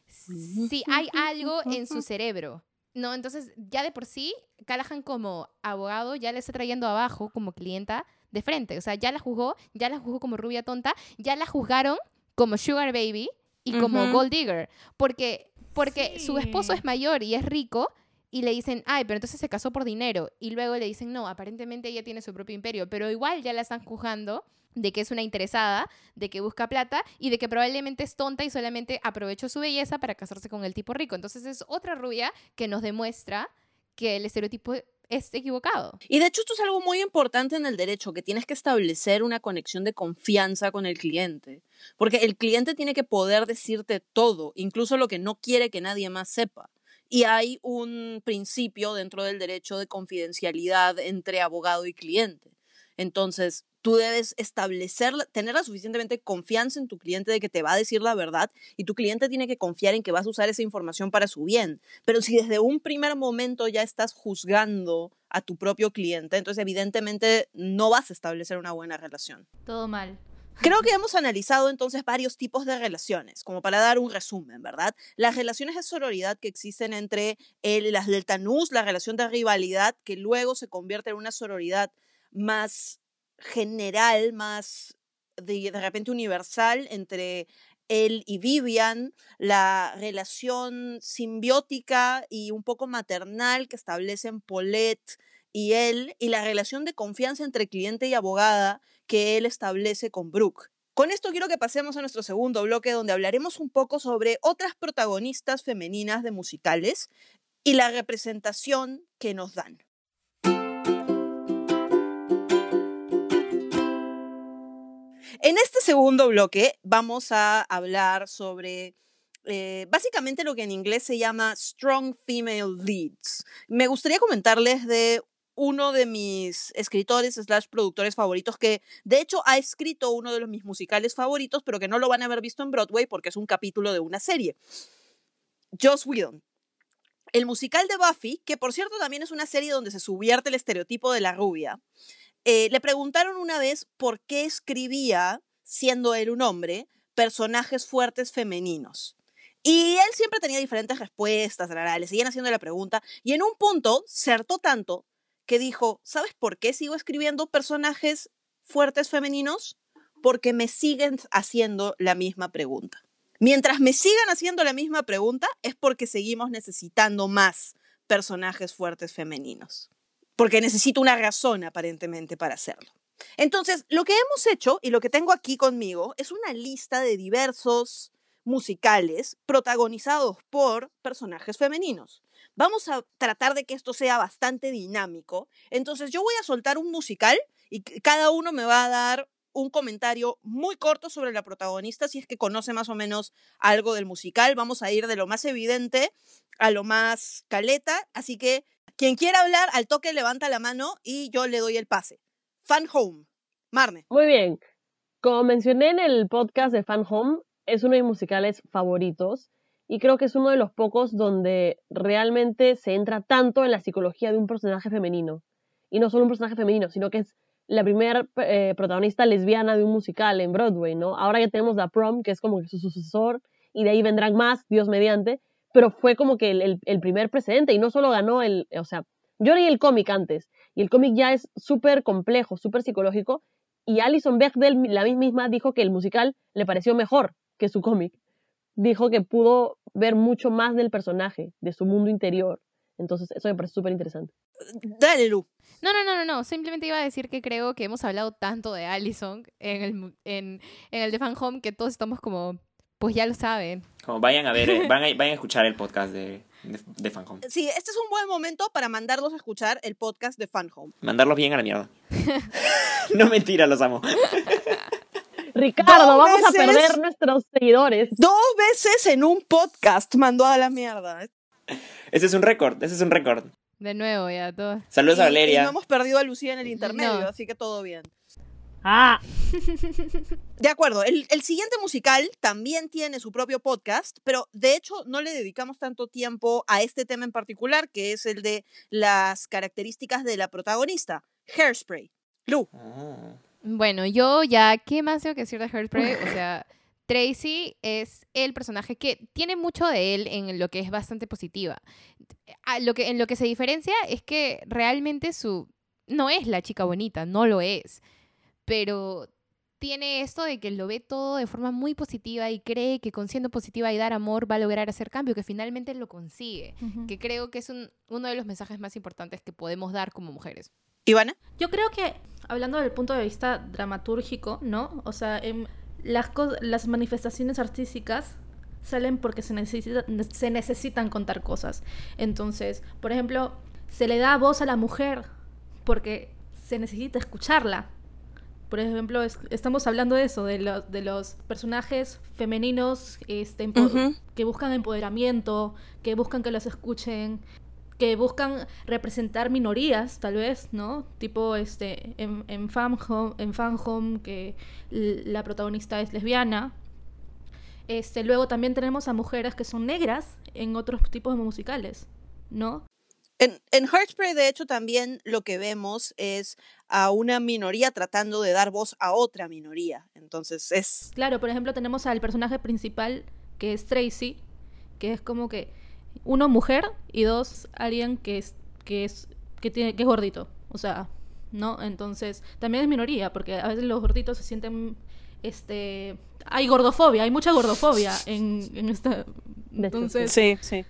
Si hay algo en su cerebro. No, entonces ya de por sí, Callahan como abogado ya le está trayendo abajo como clienta de frente. O sea, ya la juzgó, ya la juzgó como rubia tonta, ya la juzgaron como sugar baby y como Ujú. gold digger. Porque, porque su esposo es mayor y es rico y le dicen, ay, pero entonces se casó por dinero. Y luego le dicen, no, aparentemente ella tiene su propio imperio, pero igual ya la están juzgando de que es una interesada, de que busca plata y de que probablemente es tonta y solamente aprovechó su belleza para casarse con el tipo rico. Entonces es otra rubia que nos demuestra que el estereotipo es equivocado. Y de hecho esto es algo muy importante en el derecho, que tienes que establecer una conexión de confianza con el cliente. Porque el cliente tiene que poder decirte todo, incluso lo que no quiere que nadie más sepa. Y hay un principio dentro del derecho de confidencialidad entre abogado y cliente. Entonces, tú debes establecer, tener la suficientemente confianza en tu cliente de que te va a decir la verdad y tu cliente tiene que confiar en que vas a usar esa información para su bien. Pero si desde un primer momento ya estás juzgando a tu propio cliente, entonces evidentemente no vas a establecer una buena relación. Todo mal. Creo que hemos analizado entonces varios tipos de relaciones, como para dar un resumen, ¿verdad? Las relaciones de sororidad que existen entre el, las deltanús, la relación de rivalidad que luego se convierte en una sororidad más general, más de, repente universal entre él y Vivian, la relación simbiótica y un poco maternal que establecen Paulette y él, y la relación de confianza entre cliente y abogada que él establece con Brooke. Con esto quiero que pasemos a nuestro segundo bloque donde hablaremos un poco sobre otras protagonistas femeninas de musicales y la representación que nos dan. En este segundo bloque vamos a hablar sobre eh, básicamente lo que en inglés se llama Strong Female Leads. Me gustaría comentarles de uno de mis escritores slash productores favoritos que de hecho ha escrito uno de los mis musicales favoritos, pero que no lo van a haber visto en Broadway porque es un capítulo de una serie. Joss Whedon. El musical de Buffy, que por cierto también es una serie donde se subvierte el estereotipo de la rubia, eh, le preguntaron una vez por qué escribía, siendo él un hombre, personajes fuertes femeninos. Y él siempre tenía diferentes respuestas, le seguían haciendo la pregunta, y en un punto se hartó tanto que dijo, ¿sabes por qué sigo escribiendo personajes fuertes femeninos? Porque me siguen haciendo la misma pregunta. Mientras me sigan haciendo la misma pregunta es porque seguimos necesitando más personajes fuertes femeninos. Porque necesito una razón aparentemente para hacerlo. Entonces, lo que hemos hecho y lo que tengo aquí conmigo es una lista de diversos musicales protagonizados por personajes femeninos. Vamos a tratar de que esto sea bastante dinámico. Entonces yo voy a soltar un musical y cada uno me va a dar un comentario muy corto sobre la protagonista si es que conoce más o menos algo del musical. Vamos a ir de lo más evidente a lo más caleta. Así que quien quiera hablar, al toque levanta la mano y yo le doy el pase. Fan Home. Marne. Muy bien. Como mencioné en el podcast de Fan Home, es uno de mis musicales favoritos y creo que es uno de los pocos donde realmente se entra tanto en la psicología de un personaje femenino. Y no solo un personaje femenino, sino que es la primera eh, protagonista lesbiana de un musical en Broadway, ¿no? Ahora ya tenemos The Prom, que es como su sucesor, y de ahí vendrán más, Dios mediante, pero fue como que el, el primer precedente, y no solo ganó el, o sea, yo leí el cómic antes, y el cómic ya es súper complejo, súper psicológico, y Alison Bechdel, la misma, dijo que el musical le pareció mejor que su cómic. Dijo que pudo ver mucho más del personaje, de su mundo interior. Entonces, eso me parece súper interesante. Dale, Lu. No, no, no, no, no. Simplemente iba a decir que creo que hemos hablado tanto de Allison en el, en, en el de Fan Home que todos estamos como, pues ya lo saben. Como vayan a ver, eh, vayan, a, escuchar el podcast de, de, Fan Home. Sí, este es un buen momento para mandarlos a escuchar el podcast de Fan Home. Mandarlos bien a la mierda. no mentira, los amo. Ricardo, vamos a perder nuestros seguidores. Dos veces en un podcast mandó a la mierda. Ese es un récord, ese es un récord. De nuevo, ya todo. Saludos a Valeria. Y no hemos perdido a Lucía en el intermedio, así que todo bien. Ah. De acuerdo, el, el, siguiente musical también tiene su propio podcast, pero de hecho no le dedicamos tanto tiempo a este tema en particular, que es el de las características de la protagonista, Hairspray. Lu. Ah. Bueno, yo ya, ¿qué más tengo que decir de Hairspray? O sea, Tracy es el personaje que tiene mucho de él en lo que es bastante positiva. lo que, en lo que se diferencia es que realmente su... No es la chica bonita, no lo es. Pero tiene esto de que lo ve todo de forma muy positiva y cree que con siendo positiva y dar amor va a lograr hacer cambio, que finalmente lo consigue. Que creo que es uno de los mensajes más importantes que podemos dar como mujeres. Ivana. Yo creo que, hablando del punto de vista dramatúrgico, ¿no? O sea, en las, las manifestaciones artísticas salen porque se, necesita, se necesitan contar cosas. Entonces, por ejemplo, se le da voz a la mujer porque se necesita escucharla. Por ejemplo, estamos hablando de eso, de, de los personajes femeninos este, que buscan empoderamiento, que buscan que los escuchen, que buscan representar minorías, tal vez, ¿no? Tipo, este, en, en, Fan, Home, en Fan Home, que la protagonista es lesbiana. Este, luego también tenemos a mujeres que son negras en otros tipos de musicales, ¿no? En, en Hairspray, de hecho, también lo que vemos es a una minoría tratando de dar voz a otra minoría. Entonces es... Claro, por ejemplo, tenemos al personaje principal, que es Tracy, que es como que uno mujer y dos alguien que es que es que tiene que es gordito. O sea no entonces también es minoría porque a veces los gorditos se sienten este hay gordofobia hay mucha gordofobia en, en esta entonces sí sí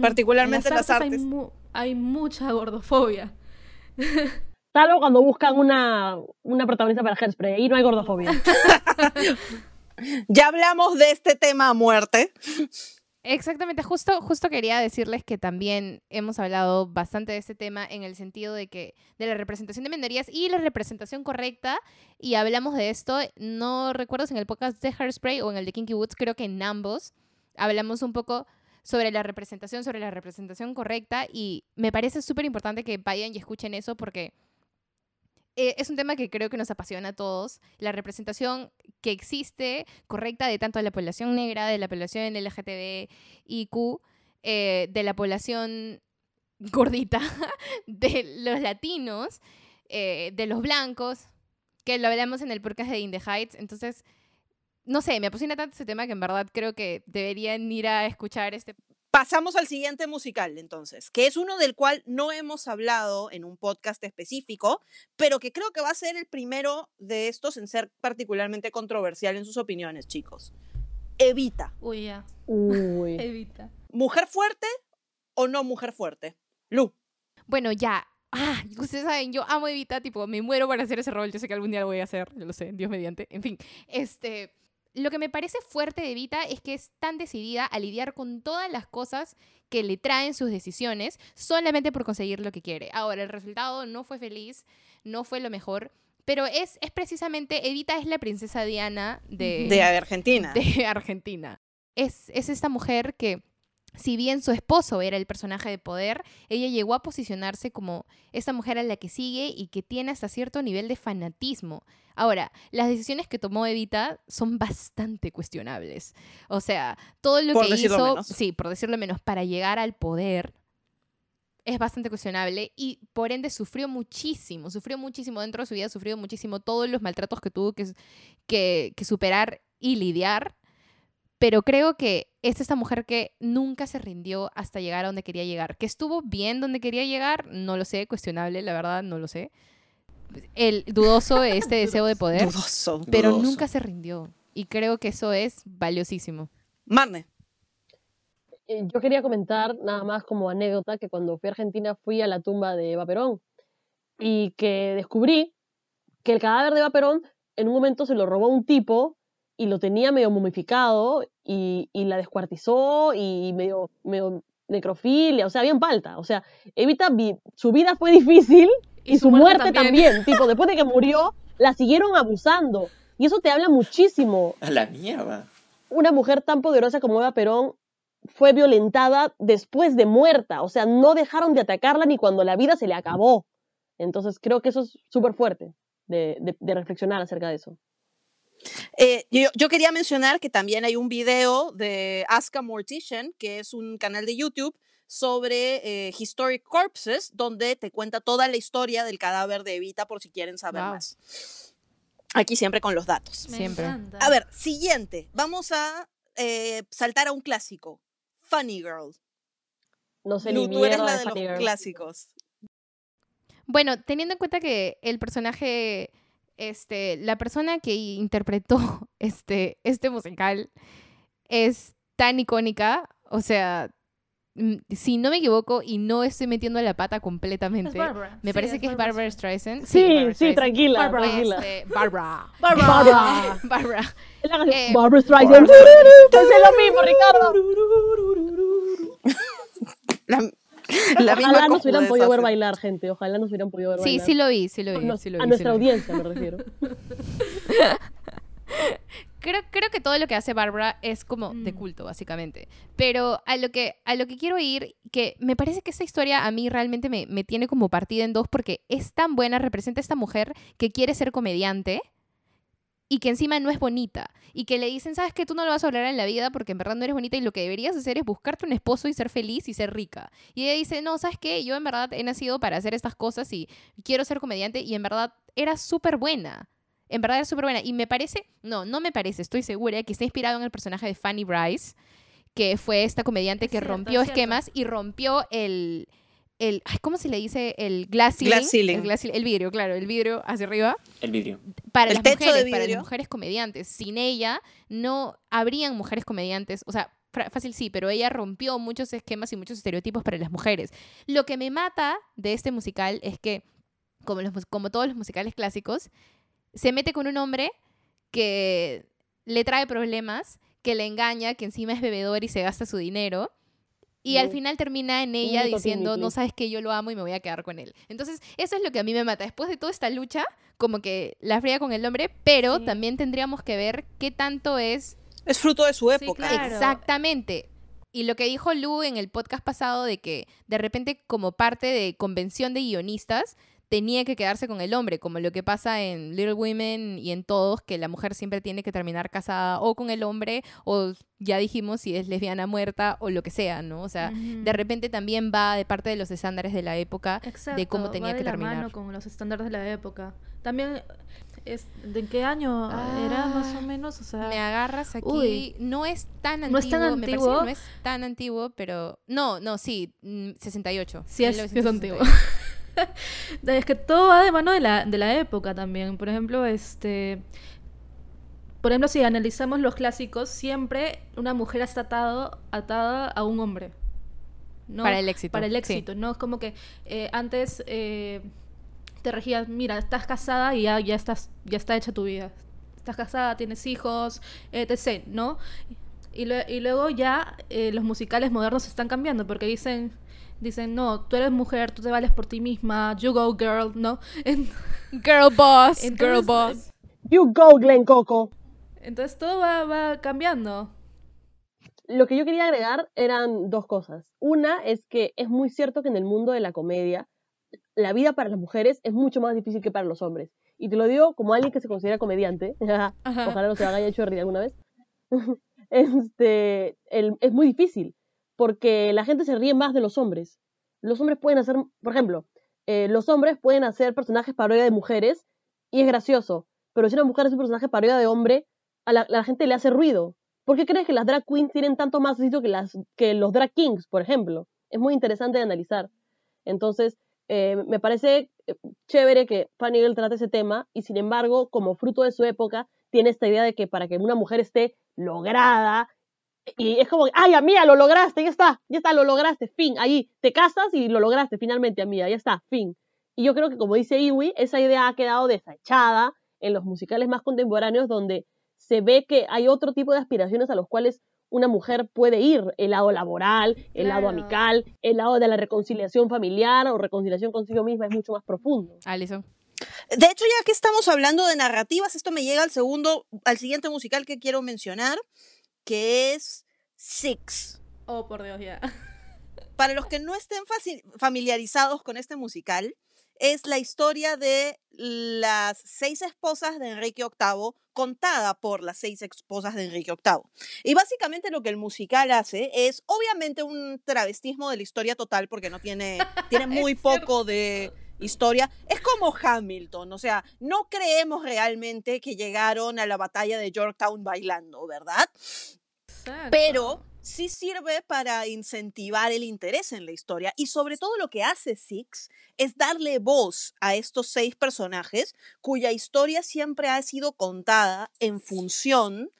particularmente en las, artes, Hay, mucha gordofobia Salvo cuando buscan una, una protagonista para Hairspray. y no hay gordofobia. ya hablamos de este tema a muerte. Exactamente, justo, justo quería decirles que también hemos hablado bastante de este tema en el sentido de que de la representación de minorías y la representación correcta y hablamos de esto, no recuerdo si en el podcast de Hairspray o en el de Kinky Woods, creo que en ambos hablamos un poco sobre la representación, sobre la representación correcta y me parece súper importante que vayan y escuchen eso porque eh, es un tema que creo que nos apasiona a todos, la representación que existe correcta de tanto la población negra, de la población LGTBIQ, eh, de la población gordita, de los latinos, eh, de los blancos, que lo hablamos en el podcast de In the Heights. Entonces, no sé, me apasiona tanto ese tema que en verdad creo que deberían ir a escuchar este Pasamos al siguiente musical, entonces, que es uno del cual no hemos hablado en un podcast específico, pero que creo que va a ser el primero de estos en ser particularmente controversial en sus opiniones, chicos. Evita. Uy, ya. Uy. Evita. ¿Mujer fuerte o no mujer fuerte? Lu. Bueno, ya. Ah, ustedes saben, yo amo Evita, tipo, me muero para hacer ese rol. Yo sé que algún día lo voy a hacer, yo lo sé, Dios mediante. En fin, este. Lo que me parece fuerte de Evita es que es tan decidida a lidiar con todas las cosas que le traen sus decisiones solamente por conseguir lo que quiere. Ahora, el resultado no fue feliz, no fue lo mejor, pero es, es precisamente, Evita es la princesa Diana de, De Argentina. de Argentina. Es, es esta mujer que, si bien su esposo era el personaje de poder, ella llegó a posicionarse como esta mujer a la que sigue y que tiene hasta cierto nivel de fanatismo. Ahora, las decisiones que tomó Evita son bastante cuestionables. O sea, todo lo Por que hizo, menos. sí, por decirlo menos, para llegar al poder es bastante cuestionable y por ende sufrió muchísimo, sufrió muchísimo dentro de su vida, sufrió muchísimo todos los maltratos que tuvo que, que, que superar y lidiar. Pero creo que es esta mujer que nunca se rindió hasta llegar a donde quería llegar. Que estuvo bien donde quería llegar, no lo sé, cuestionable, la verdad, no lo sé. El dudoso este deseo de poder, Dudoso. pero Dudoso. nunca se rindió. Y creo que eso es valiosísimo. Marne. Eh, Yo quería comentar nada más como anécdota que cuando fui a Argentina fui a la tumba de Eva Perón y que descubrí que el cadáver de Eva Perón en un momento se lo robó un tipo y lo tenía medio momificado y, y la descuartizó y medio, medio necrofilia, o sea, bien palta. O sea, Evita, vi- su vida fue difícil y, su, muerte, también. Tipo, después de que murió, la siguieron abusando. Y eso te habla muchísimo A la mierda. una mujer tan poderosa como Eva Perón fue violentada después de muerta. O sea, no dejaron de atacarla ni cuando la vida se le acabó. Entonces creo que eso es súper fuerte de, de- de reflexionar acerca de eso. Eh, yo, yo quería mencionar que también hay un video de Ask a Mortician, que es un canal de YouTube sobre eh, Historic Corpses, donde te cuenta toda la historia del cadáver de Evita por si quieren saber Wow. más. Aquí siempre con los datos. Me Siempre. encanta. A ver, siguiente. Vamos a eh, saltar a un clásico. Funny Girl. No sé Lu, ni tú eres la de de los Girl. clásicos. Bueno, teniendo en cuenta que el personaje, este, la persona que interpretó este, este musical es tan icónica, o sea, mm, si no me equivoco y no estoy metiendo la pata completamente, Barbara. me Sí, parece que es Barbara Streisand. Sí, Barbara sí, tranquila, Barbara. tranquila. Este, Barbara. Barbara. Barbara. Canción, Eh, Barbara Streisand. Entonces lo mismo, Ricardo. La, la misma Ojalá nos hubieran podido ver bailar, gente. Ojalá nos hubieran podido ver Sí, bailar. sí lo vi, sí lo A vi, sí lo a vi, sí nuestra lo vi. audiencia me refiero. Creo, creo que todo lo que hace Barbara es como de Mm. culto, básicamente. Pero a lo que, a lo que quiero ir, que me parece que esta historia a mí realmente me, me tiene como partida en dos porque es tan buena, representa a esta mujer que quiere ser comediante y que encima no es bonita. Y que le dicen, sabes que tú no lo vas a lograr en la vida porque en verdad no eres bonita y lo que deberías hacer es buscarte un esposo y ser feliz y ser rica. Y ella dice, no, sabes qué, yo en verdad he nacido para hacer estas cosas y quiero ser comediante y en verdad era súper buena. En verdad era súper buena. Y me parece, no, no me parece, estoy segura que está inspirado en el personaje de Fanny Bryce, que fue esta comediante Es que cierto, rompió es esquemas y rompió el, el ay, ¿cómo se le dice? El glass ceiling. Glass ceiling. El, glass ceiling, el vidrio, claro, el vidrio hacia arriba El vidrio. para El las techo de mujeres, para las mujeres comediantes. Sin ella no habrían mujeres comediantes, o sea, fácil sí, pero ella rompió muchos esquemas y muchos estereotipos para las mujeres. Lo que me mata de este musical es que, como, los, como todos los musicales clásicos, se mete con un hombre que le trae problemas, que le engaña, que encima es bebedor y se gasta su dinero. Y al final termina en ella Único diciendo, no please". sabes que yo lo amo y me voy a quedar con él. Entonces, eso es lo que a mí me mata. Después de toda esta lucha, como que la fría con el hombre, pero Sí. también tendríamos que ver qué tanto es Es fruto de su Sí, época. claro. Exactamente. Y lo que dijo Lu en el podcast pasado de que de repente como parte de convención de guionistas tenía que quedarse con el hombre, como lo que pasa en Little Women y en todos, que la mujer siempre tiene que terminar casada o con el hombre o ya dijimos si es lesbiana muerta o lo que sea, ¿no? O sea, de repente también va de parte de los estándares de la época Exacto, de cómo tenía va de que la terminar. mano con los estándares de la época. También, es, ¿de qué año era más Ah, o menos? O sea, Me agarras aquí. Uy. No es tan antiguo. ¿No es tan me parece que antiguo? no es tan antiguo, pero. No, no, sí. mm, 68. Sí, es, sí es 1968. antiguo. es que todo va de mano de la, de la época también. Por ejemplo, este. Por ejemplo, si analizamos los clásicos, siempre una mujer está atado, atada a un hombre. ¿no? Para el éxito, Para el sí. éxito, ¿no? Es como que eh, antes eh, te regías, mira, estás casada y ya, ya, estás, ya está hecha tu vida. Estás casada, tienes hijos, etc., ¿no? Y luego ya eh, los musicales modernos están cambiando porque dicen, dicen, no, tú eres mujer, tú te vales por ti misma, you go girl, ¿no? Girl boss, girl Entonces, boss. You go, Glen Coco. Entonces todo va, va cambiando. Lo que yo quería agregar eran dos cosas. Una es que es muy cierto que en el mundo de la comedia la vida para las mujeres es mucho más difícil que para los hombres. Y te lo digo como alguien que se considera comediante. Ojalá no se haga hecho de reír alguna vez. este, el- es muy difícil porque la gente se ríe más de los hombres. Los hombres pueden hacer, por ejemplo, eh, los hombres pueden hacer personajes parodia de mujeres y es gracioso. Pero si una mujer es un personaje parodia de hombre, a la, gente le hace ruido. ¿Por qué crees que las drag queens tienen tanto más éxito que, las, que los drag kings, por ejemplo? Es muy interesante de analizar. Entonces, eh, me parece eh, chévere que Fanny Girl trate ese tema y sin embargo, como fruto de su época, tiene esta idea de que para que una mujer esté lograda, y es como, ay, amiga, lo lograste, ya está, ya está, lo lograste, fin, ahí, te casas y lo lograste finalmente, amiga, ya está, fin. Y yo creo que, como dice Iwi, esa idea ha quedado desechada en los musicales más contemporáneos donde se ve que hay otro tipo de aspiraciones a los cuales una mujer puede ir, el lado laboral, el lado amical, el lado de la reconciliación familiar o reconciliación consigo misma es mucho más profundo. Alison. De hecho, ya que estamos hablando de narrativas, esto me llega al segundo, al siguiente musical que quiero mencionar, que es Six. Oh, por Dios, ya. Para los que no estén familiarizados con este musical, es la historia de las seis esposas de Enrique VIII, contada por las seis esposas de Enrique VIII. Y básicamente lo que el musical hace es, obviamente, un travestismo de la historia total, porque no tiene, tiene muy poco de historia. Es como Hamilton, o sea, no creemos realmente que llegaron a la batalla de Yorktown bailando, ¿verdad? Exacto. pero sí sirve para incentivar el interés en la historia y sobre todo lo que hace Six es darle voz a estos seis personajes cuya historia siempre ha sido contada en función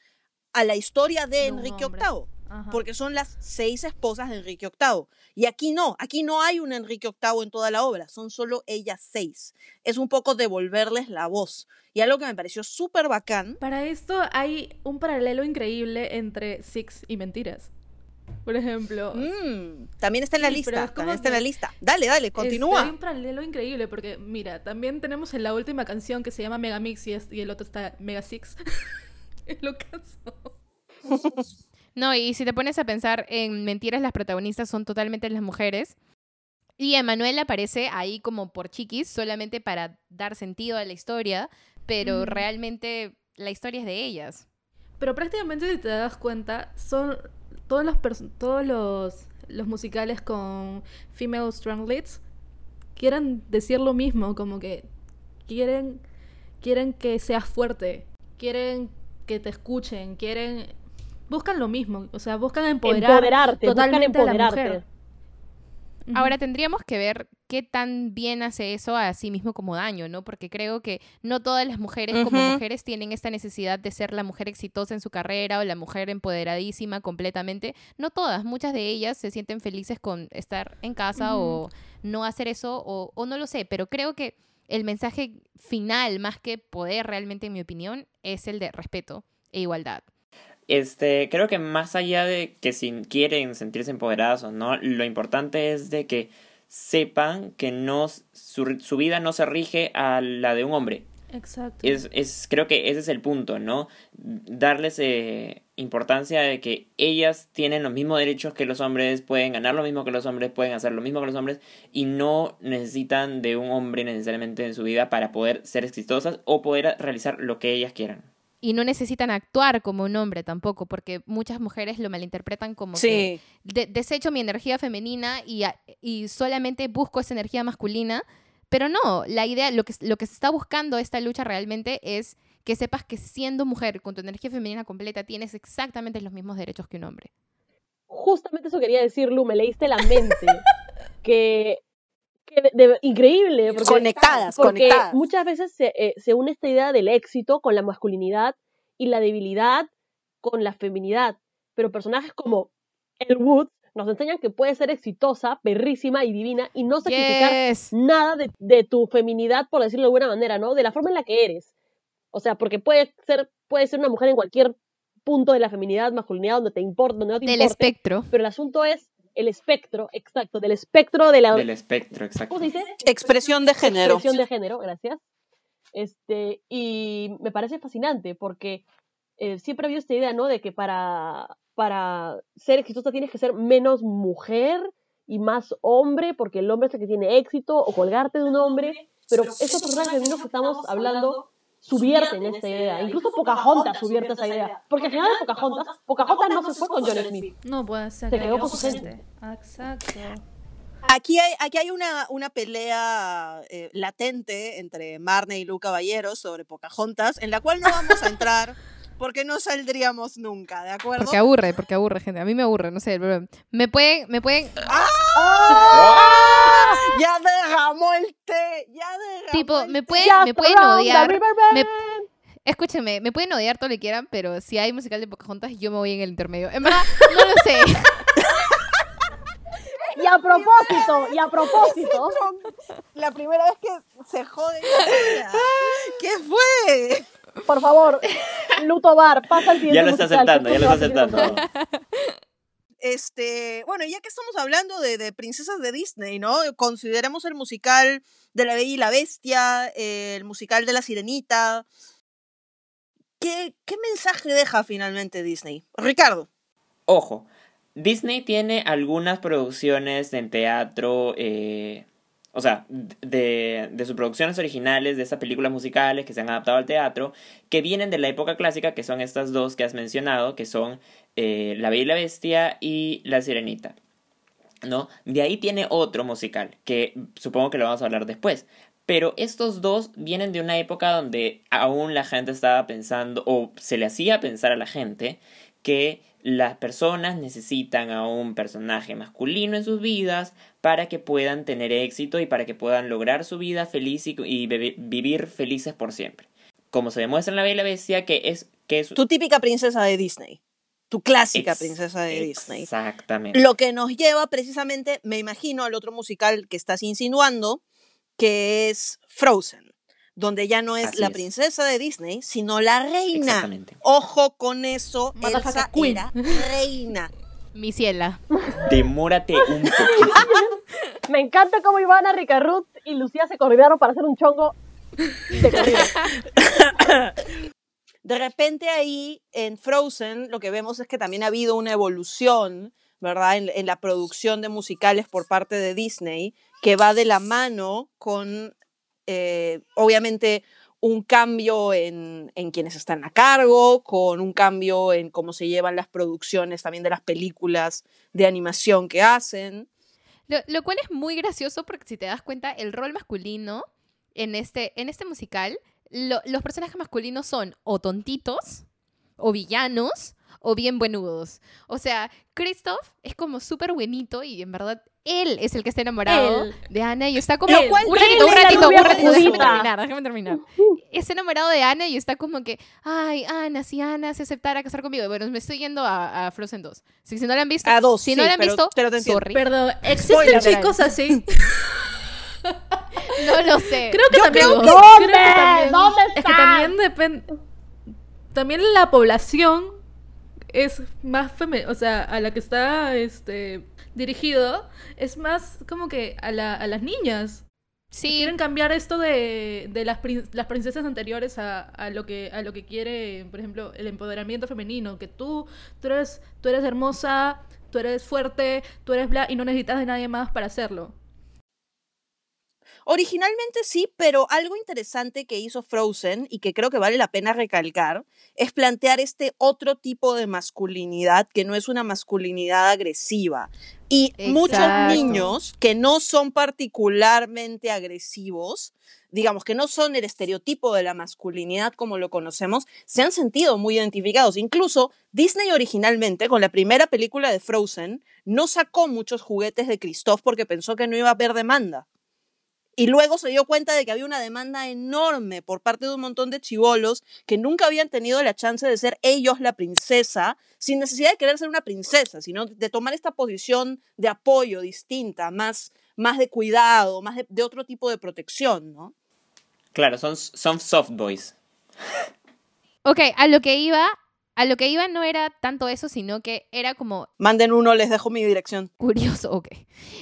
a la historia de Enrique hombre. VIII, Ajá. porque son las seis esposas de Enrique VIII. Y aquí no, aquí no hay un Enrique VIII en toda la obra, son solo ellas seis. Es un poco devolverles la voz. Y algo que me pareció súper bacán Para esto hay un paralelo increíble entre Six y Mentiras. Por ejemplo, Mm, también está en la Sí, lista. es También está en la lista. Dale, dale, este, continúa. hay un paralelo increíble porque, mira, también tenemos en la última canción que se llama Megamix y, es- y el otro está Mega Six. es lo caso. No, y si te pones a pensar en mentiras, las protagonistas son totalmente las mujeres. Y Emanuel aparece ahí como por chiquis, solamente para dar sentido a la historia, pero realmente la historia es de ellas. Pero prácticamente si te das cuenta, son todos los todos los, los musicales con female strong leads quieren decir lo mismo, como que quieren quieren que seas fuerte, quieren que te escuchen, quieren buscan lo mismo, o sea, buscan empoderar Empoderarte, buscan totalmente a la empoderarte. mujer. Ahora tendríamos que ver qué tan bien hace eso a sí mismo como daño, ¿no? Porque creo que no todas las mujeres como mujeres tienen esta necesidad de ser la mujer exitosa en su carrera o la mujer empoderadísima completamente. No todas, muchas de ellas se sienten felices con estar en casa o no hacer eso o, o no lo sé, pero creo que el mensaje final, más que poder realmente, en mi opinión, es el de respeto e igualdad. Este, creo que más allá de que si quieren sentirse empoderadas o no, lo importante es de que sepan que no su, su vida no se rige a la de un hombre. Exacto. Es, es, creo que ese es el punto, ¿no? Darles eh, importancia de que ellas tienen los mismos derechos que los hombres, pueden ganar lo mismo que los hombres, pueden hacer lo mismo que los hombres y no necesitan de un hombre necesariamente en su vida para poder ser exitosas o poder realizar lo que ellas quieran. Y no necesitan actuar como un hombre tampoco, porque muchas mujeres lo malinterpretan como que Sí, de- desecho mi energía femenina y, y solamente busco esa energía masculina. Pero no, la idea, lo que, lo que se está buscando esta lucha realmente es que sepas que siendo mujer con tu energía femenina completa tienes exactamente los mismos derechos que un hombre. Justamente eso quería decir, Lu, me leíste la mente. que que de- de- increíble. Porque, Conectadas, porque conectadas. muchas veces se, eh, se une esta idea del éxito con la masculinidad y la debilidad con la feminidad. Pero personajes como El Woods nos enseñan que puede ser exitosa, perrísima y divina y no sacrificar Yes. nada de, de tu feminidad, por decirlo de alguna manera, ¿no? De la forma en la que eres. O sea, porque puede ser, puede ser una mujer en cualquier punto de la feminidad, masculinidad, donde te importa, donde no te Del importe. espectro. Pero el asunto es el espectro, exacto, del espectro de la... Del espectro, exacto. ¿Cómo se dice? expresión de género. Expresión de género, gracias. Este, y me parece fascinante porque eh, siempre ha habido esta idea, ¿no? De que para, para ser exitosa tienes que ser menos mujer y más hombre, porque el hombre es el que tiene éxito, o colgarte de un hombre, pero esos personajes femeninos que estamos hablando subvierten esta idea. Incluso Pocahontas subvierte esa idea. Porque al final de Pocahontas, Pocahontas no se fue con John Smith. No puede ser. Se que quedó con su gente. Exacto. Aquí hay, aquí hay una, una pelea eh, latente entre Marnie y Lu Caballero sobre Pocahontas, en la cual no vamos a entrar porque no saldríamos nunca, ¿de acuerdo? Porque aburre, porque aburre, gente. A mí me aburre, no sé. pero Me pueden, me pueden, Ya derramó el té, ya derramó tipo, el me té. pueden, me pueden odiar. me-. Escúchenme, me pueden odiar todo lo que quieran, pero si hay musical de Pocahontas, yo me voy en el intermedio. En verdad, no lo sé. Y a propósito, y a propósito, La primera vez que se jode la vida. ¿Qué fue? Por favor, Luto Bar, pasa el siguiente Ya lo está aceptando, ya lo está aceptando. Este, bueno, ya que estamos hablando de, de princesas de Disney, ¿no? Consideremos el musical de La Bella y la Bestia, eh, el musical de La Sirenita. ¿Qué, ¿Qué mensaje deja finalmente Disney? Ricardo. Ojo, Disney tiene algunas producciones en teatro, eh, o sea, de, de sus producciones originales, de estas películas musicales que se han adaptado al teatro, que vienen de la época clásica, que son estas dos que has mencionado, que son eh, La Bella y la Bestia y La Sirenita. ¿No? De ahí tiene otro musical, que supongo que lo vamos a hablar después. Pero estos dos vienen de una época donde aún la gente estaba pensando, o se le hacía pensar a la gente, que las personas necesitan a un personaje masculino en sus vidas para que puedan tener éxito y para que puedan lograr su vida feliz y, vivir felices por siempre. Como se demuestra en La Bella y la Bestia, que es... Que es Tu típica princesa de Disney. Tu clásica ex- princesa de Disney. Exactamente. Lo que nos lleva precisamente, me imagino, al otro musical que estás insinuando, que es Frozen, donde ya no es Así la es. princesa de Disney, sino la reina. Exactamente. Ojo con eso, Elsa queen. era reina. Mi ciela. Demórate un poquito. Me encanta cómo Ivana, Ricarrut y Lucía se coordinaron para hacer un chongo de corrido. De repente ahí en Frozen lo que vemos es que también ha habido una evolución, ¿verdad? En, en la producción de musicales por parte de Disney, que va de la mano con, eh, obviamente, un cambio en, en quienes están a cargo, con un cambio en cómo se llevan las producciones también de las películas de animación que hacen. Lo, cual es muy gracioso porque si te das cuenta, el rol masculino en este, en este musical, lo- los personajes masculinos son o tontitos, o villanos, o bien buenudos. O sea, Christoph es como súper buenito y en verdad él es el que está enamorado Él. de Ana y está como... Él. un ratito, un es ratito, un ratito, déjame terminar, déjame terminar. Está enamorado de Ana y está como que, ay, Ana, si Ana se aceptara casar conmigo. Bueno, me estoy yendo a, a Frozen 2. Si, si no la han visto, A dos, si no sí, la han pero- visto, pero sorry. Perdón, ¿existen Spoiler. chicos así? No lo sé. Creo que también. creo que- creo ¿Dónde? que también- ¿Dónde Es que también depende. También la población es más femenina. O sea, a la que está este dirigido es más como que a, la, a las niñas. Sí, Quieren cambiar esto de, de las, prin- las princesas anteriores a, a lo que, a lo que quiere, por ejemplo, el empoderamiento femenino. Que tú, tú, eres, tú eres hermosa, tú eres fuerte, tú eres bla, y no necesitas de nadie más para hacerlo. Originalmente sí, pero algo interesante que hizo Frozen y que creo que vale la pena recalcar es plantear este otro tipo de masculinidad que no es una masculinidad agresiva. Y muchos niños que no son particularmente agresivos, digamos que no son el estereotipo de la masculinidad como lo conocemos, se han sentido muy identificados. Incluso Disney originalmente, con la primera película de Frozen, no sacó muchos juguetes de Christoph porque pensó que no iba a haber demanda. Y luego se dio cuenta de que había una demanda enorme por parte de un montón de chivolos que nunca habían tenido la chance de ser ellos la princesa, sin necesidad de querer ser una princesa, sino de tomar esta posición de apoyo distinta, más, más de cuidado, más de, de otro tipo de protección, ¿no? Claro, son, son soft boys. ok, a lo que iba, a lo que iba no era tanto eso, sino que era como Manden uno, les dejo mi dirección. curioso, ok.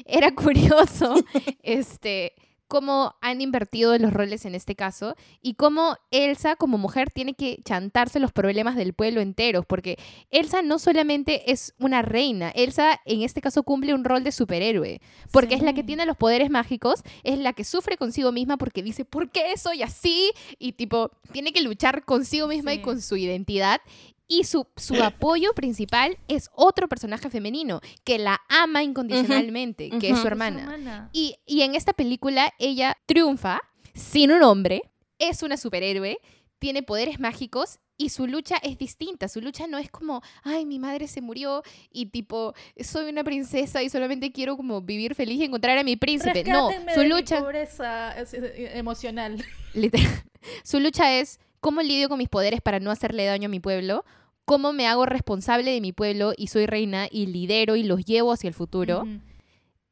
Era curioso, este, cómo han invertido los roles en este caso y cómo Elsa como mujer tiene que chantarse los problemas del pueblo entero, porque Elsa no solamente es una reina, Elsa en este caso cumple un rol de superhéroe, porque es la que tiene los poderes mágicos, es la que sufre consigo misma porque dice, ¿por qué soy así? Y tipo, tiene que luchar consigo misma y con su identidad. Y su, su apoyo principal es otro personaje femenino que la ama incondicionalmente, que es su Es hermana. Y, y en esta película ella triunfa sin un hombre, es una superhéroe, tiene poderes mágicos y su lucha es distinta. Su lucha no es como, ay, mi madre se murió y tipo, soy una princesa y solamente quiero como vivir feliz y encontrar a mi príncipe. No, su de mi lucha... pobreza es- emocional. Literal. Su lucha es cómo lidio con mis poderes para no hacerle daño a mi pueblo, cómo me hago responsable de mi pueblo y soy reina y lidero y los llevo hacia el futuro,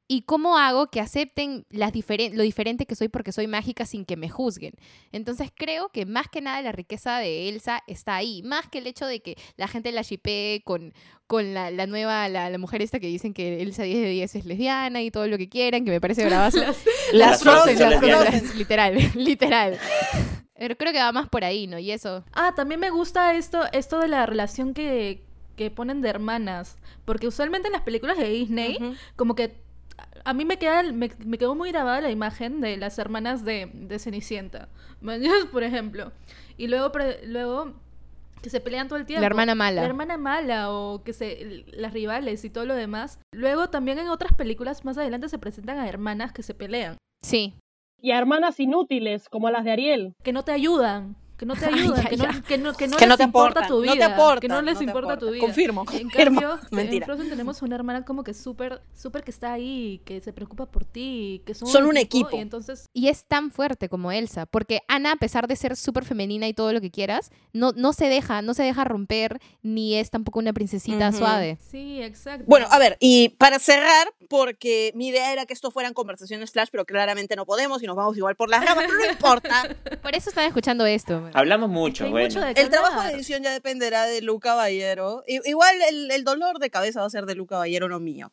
y cómo hago que acepten las diferen- lo diferente que soy porque soy mágica sin que me juzguen. Entonces creo que más que nada la riqueza de Elsa está ahí, más que el hecho de que la gente la shipee con, con la, la nueva, la, la mujer esta que dicen que Elsa 10 de 10 es lesbiana y todo lo que quieran, que me parece bravazo. Las Las Frozen, las. Frozen. literal, literal. Pero creo que va más por ahí, ¿no? Y eso. Ah, también me gusta esto, esto de la relación que, que ponen de hermanas. Porque usualmente en las películas de Disney, como que a mí me, queda, me, me quedó muy grabada la imagen de las hermanas de, de Cenicienta. Por ejemplo. Y luego, pre- luego que se pelean todo el tiempo. La hermana mala. La hermana mala o que se las rivales y todo lo demás. Luego también en otras películas más adelante se presentan a hermanas que se pelean, Sí. Y a hermanas inútiles, como las de Ariel. que no te ayudan, que no te Ay, ayudan, ya, que. No, que no que no que no les te importa tu vida, no te aportan, que no les importa tu vida. Confirmo, En confirmo. cambio, Mentira. en Frozen tenemos una hermana como que súper súper que está ahí, que se preocupa por ti, que son, Son un equipo. y entonces Y es tan fuerte como Elsa, porque Ana, a pesar de ser súper femenina y todo lo que quieras, no, no se deja, no se deja romper, ni es tampoco una princesita suave. sí, exacto. Bueno, a ver, y para cerrar, porque mi idea era que esto fueran conversaciones flash, pero claramente no podemos y nos vamos igual por las ramas, pero no importa. Por eso están escuchando esto. Hablamos Que mucho, hay bueno. mucho El trabajo de edición ya dependerá de Luca Caballero. I- Igual el, el dolor de cabeza va a ser de Luca Caballero, no mío.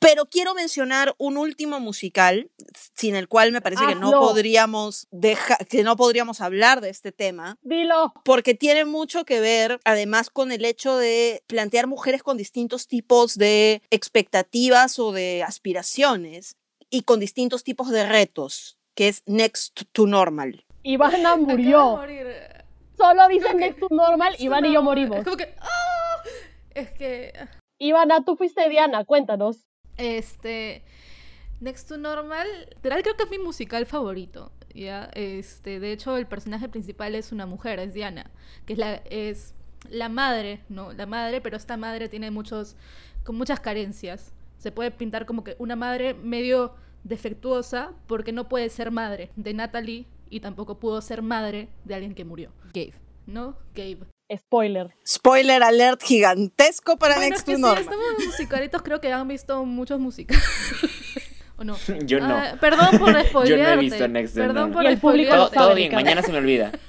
Pero quiero mencionar un último musical, sin el cual me parece que no Hazlo. podríamos dejar, que no podríamos hablar de este tema. Dilo. porque tiene mucho que ver además con el hecho de plantear mujeres con distintos tipos de expectativas o de aspiraciones y con distintos tipos de retos, que es Next to Normal. Ivana murió. morir. Solo dicen next to normal, Es Ivana y una- yo morimos. Es como que ¡ah! Es que Ivana, tú fuiste Diana, cuéntanos. Este. Next to Normal. Literal, creo que es mi musical favorito. ¿ya? Este, de hecho, el personaje principal es una mujer, es Diana. Que es la, es la madre, ¿no? La madre, pero esta madre tiene muchos. con muchas carencias. Se puede pintar como que una madre medio defectuosa porque no puede ser madre de Natalie y tampoco pudo ser madre de alguien que murió. Gabe. ¿No? Gabe. Spoiler. Spoiler alert gigantesco para Bueno, Next es que to sí, estamos musicalitos, creo que han visto muchos musicales. ¿O no? Yo no. Ah, perdón por spoilearte. visto Next to Perdón por Y el público todo, todo bien, mañana se me olvida.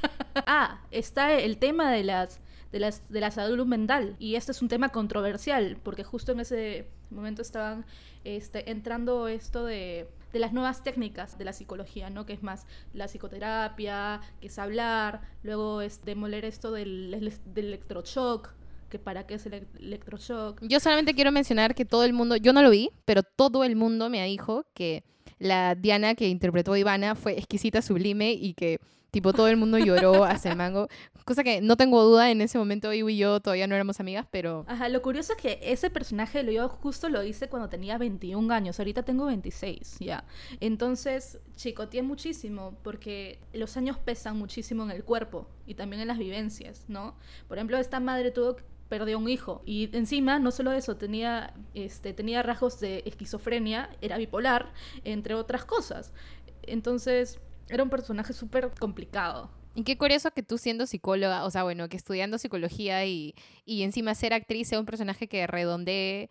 Ah, está el tema de las de las de la salud mental y este es un tema controversial porque justo en ese momento estaban este, entrando esto de, de las nuevas técnicas de la psicología, ¿no? Que es más la psicoterapia, que es hablar, luego es demoler esto del, del electroshock, que para qué es el electroshock. Yo solamente quiero mencionar que todo el mundo, yo no lo vi, pero todo el mundo me dijo que la Diana que interpretó a Ivana fue exquisita, sublime y que tipo todo el mundo lloró hasta el mango. Cosa que no tengo duda, en ese momento y yo todavía no éramos amigas, pero... Ajá, lo curioso es que ese personaje yo justo lo hice cuando tenía 21 años, ahorita tengo 26, ya. Entonces, chicoteé muchísimo porque los años pesan muchísimo en el cuerpo y también en las vivencias, ¿no? Por ejemplo, esta madre tuvo perdió un hijo. Y encima, no solo eso, tenía, este, tenía rasgos de esquizofrenia, era bipolar, entre otras cosas. Entonces, era un personaje súper complicado. Y qué curioso que tú siendo psicóloga, o sea, bueno, que estudiando psicología y, y encima ser actriz sea un personaje que redondee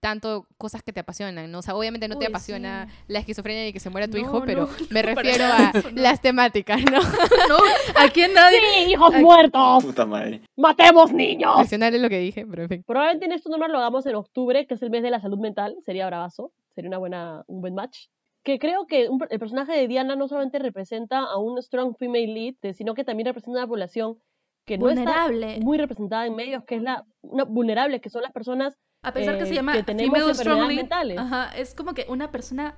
tanto cosas que te apasionan, ¿no? O sea, obviamente no te apasiona sí. la esquizofrenia y que se muera tu No, hijo, pero no, me no, refiero a eso no. las temáticas, ¿no? no, aquí en nadie... ¡Sí, hijos muertos! Puta madre. ¡Matemos niños! Es lo que dije, pero en fin. Probablemente en esto normal lo hagamos en octubre, que es el mes de la salud mental. Sería bravazo. Sería una buena, un buen match. Que creo que un el personaje de Diana no solamente representa a un strong female lead, sino que también representa una población que no está muy representada en medios, que es la una, vulnerable, que son las personas A pesar que eh, se llama que tenemos Female Strong Lead, ajá, es como que una persona...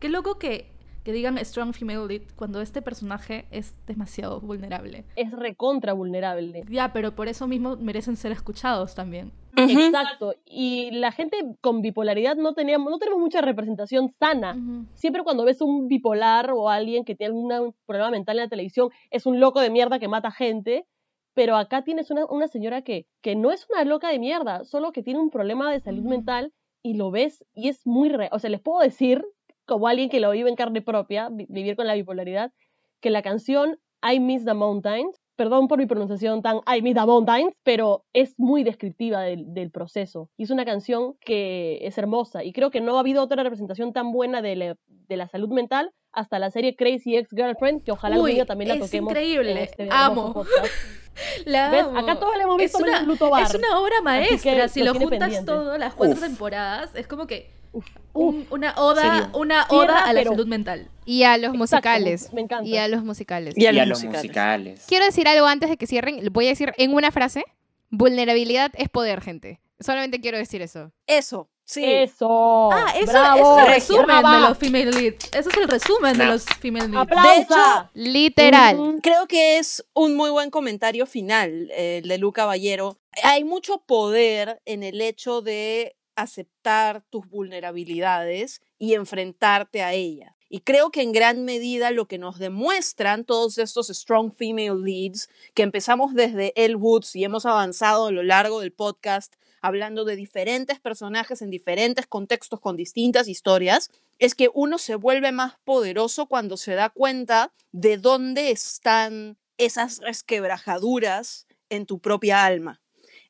Qué loco que, que digan Strong Female Lead cuando este personaje es demasiado vulnerable. es recontra vulnerable. Ya, pero por eso mismo merecen ser escuchados también. Exacto. Y la gente con bipolaridad no teníamos, no tenemos mucha representación sana. Siempre cuando ves un bipolar o alguien que tiene algún un problema mental en la televisión, es un loco de mierda que mata gente. Pero acá tienes una, una señora que, que no es una loca de mierda, solo que tiene un problema de salud mental y lo ves y es muy real. O sea, les puedo decir, como alguien que lo vive en carne propia, vi- vivir con la bipolaridad, que la canción I Miss the Mountains, perdón por mi pronunciación tan I Miss the Mountains, pero es muy descriptiva del, del proceso. Y es una canción que es hermosa. Y creo que no ha habido otra representación tan buena de la, de la salud mental hasta la serie Crazy Ex Girlfriend, que ojalá algún Uy, día también la es toquemos. increíble. en este Amo. podcast. La ¿Ves? Acá todos le hemos visto es una, Bar. es una obra maestra. si lo juntas pendiente. todo, las cuatro Uf. temporadas, es como que Uf, un- una oda, una Tierra, oda a la pero- salud mental. Y a los Exacto, musicales. me encanta. Y a los musicales. Y a Y los a los musicales. musicales. Quiero decir algo antes de que cierren. Voy a decir en una frase. Vulnerabilidad es poder, gente. Solamente quiero decir eso. Eso, sí. Eso. Ah, eso, bravo, eso es el resumen brava. de los female leads. Eso es el resumen de los female leads. ¡Aplausa! Literal. Ujú. Creo que es un muy buen comentario final eh, el de Lu Caballero. Hay mucho poder en el hecho de aceptar tus vulnerabilidades y enfrentarte a ellas. Y creo que en gran medida lo que nos demuestran todos estos strong female leads, que empezamos desde Elle Woods y hemos avanzado a lo largo del podcast hablando de diferentes personajes en diferentes contextos con distintas historias, es que uno se vuelve más poderoso cuando se da cuenta de dónde están esas resquebrajaduras en tu propia alma.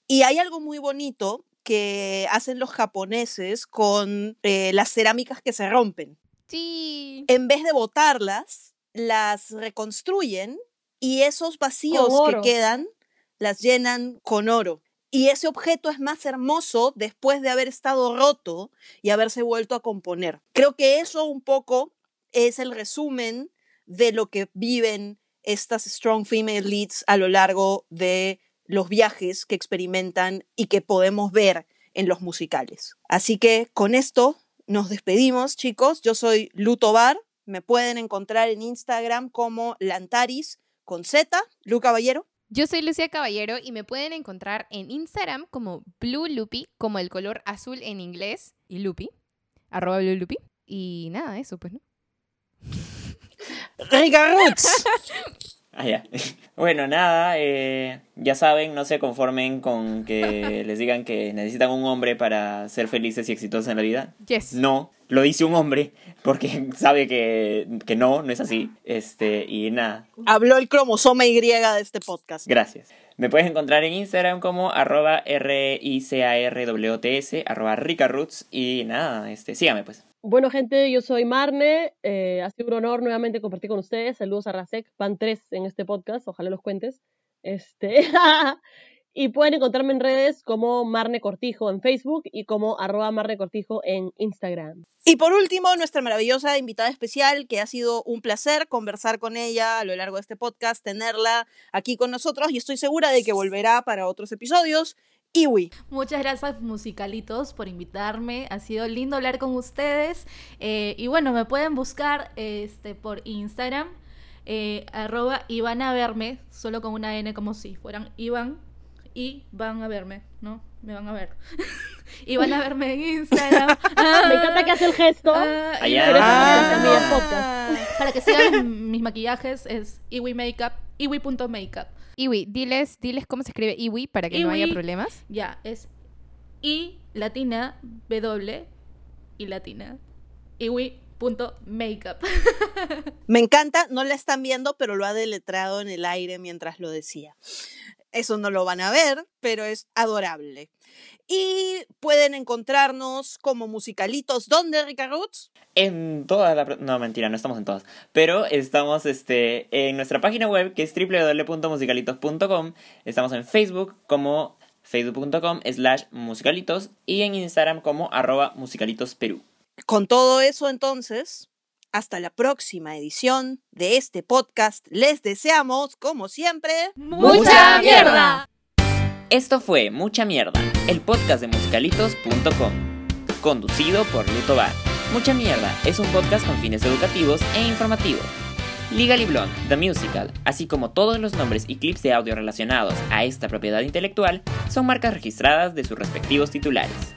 Y hay algo muy bonito que hacen los japoneses con eh, las cerámicas que se rompen. Sí. En vez de botarlas, las reconstruyen y esos vacíos que quedan las llenan con oro. Y ese objeto es más hermoso después de haber estado roto y haberse vuelto a componer. Creo que eso un poco es el resumen de lo que viven estas strong female leads a lo largo de los viajes que experimentan y que podemos ver en los musicales. Así que con esto nos despedimos, chicos. Yo soy Luto Bar. Me pueden encontrar en Instagram como Lantaris con Z, Lu Caballero. Yo soy Lucía Caballero y me pueden encontrar en Instagram como Blue Lupi, como el color azul en inglés, y Lupi, arroba Blue Lupi. Y nada, eso pues, ¿no? Roots. Ah, ya. Bueno, nada, eh, ya saben, no se conformen con que les digan que necesitan un hombre para ser felices y exitosos en la vida. Yes. No, lo dice un hombre, porque sabe que, que no, no es así. Este, y nada, Habló el cromosoma Y de este podcast. gracias. Me puedes encontrar en Instagram como arroba R-I-C-A-R-W-T-S, arroba ricaroots, y nada, este, sígame pues. Bueno, gente, yo soy Marne. Eh, ha sido un honor nuevamente compartir con ustedes. Saludos a Rasek. Van tres en este podcast. Ojalá los cuentes. Este. Y pueden encontrarme en redes como Marne Cortijo en Facebook y como arroba Marne Cortijo en Instagram. Y por último, nuestra maravillosa invitada especial, que ha sido un placer conversar con ella a lo largo de este podcast, tenerla aquí con nosotros y estoy segura de que volverá para otros episodios. Iwi. Muchas gracias musicalitos por invitarme. Ha sido lindo hablar con ustedes. Eh, y bueno, me pueden buscar este, por Instagram, eh, arroba Iban a verme, solo con una N como si fueran Iván y van a verme, ¿no? Me van a ver. y van a verme en Instagram. Me encanta que hace el gesto. Ah, Allá. Ah. Para que sigan mis maquillajes es Iwi Makeup, iwi.makeup. Iwi, diles, diles cómo se escribe Iwi para que no haya Iwi. problemas. Ya, es I latina W y latina. Iwi.makeup. Me encanta, no la están viendo, pero lo ha deletrado en el aire mientras lo decía. Eso no lo van a ver, pero es adorable. Y pueden encontrarnos como musicalitos. ¿Dónde, Ricardo? En toda la... No, mentira, no estamos en todas. Pero estamos este, en nuestra página web que es www.musicalitos.com. Estamos en Facebook como facebook.com slash musicalitos y en Instagram como arroba musicalitosperú. Con todo eso, entonces, hasta la próxima edición de este podcast. Les deseamos, como siempre, ¡Mucha mierda! Esto fue Mucha Mierda, el podcast de musicalitos.com, conducido por Luto Bar. Mucha Mierda es un podcast con fines educativos e informativos. Legally Blonde, The Musical, así como todos los nombres y clips de audio relacionados a esta propiedad intelectual, son marcas registradas de sus respectivos titulares.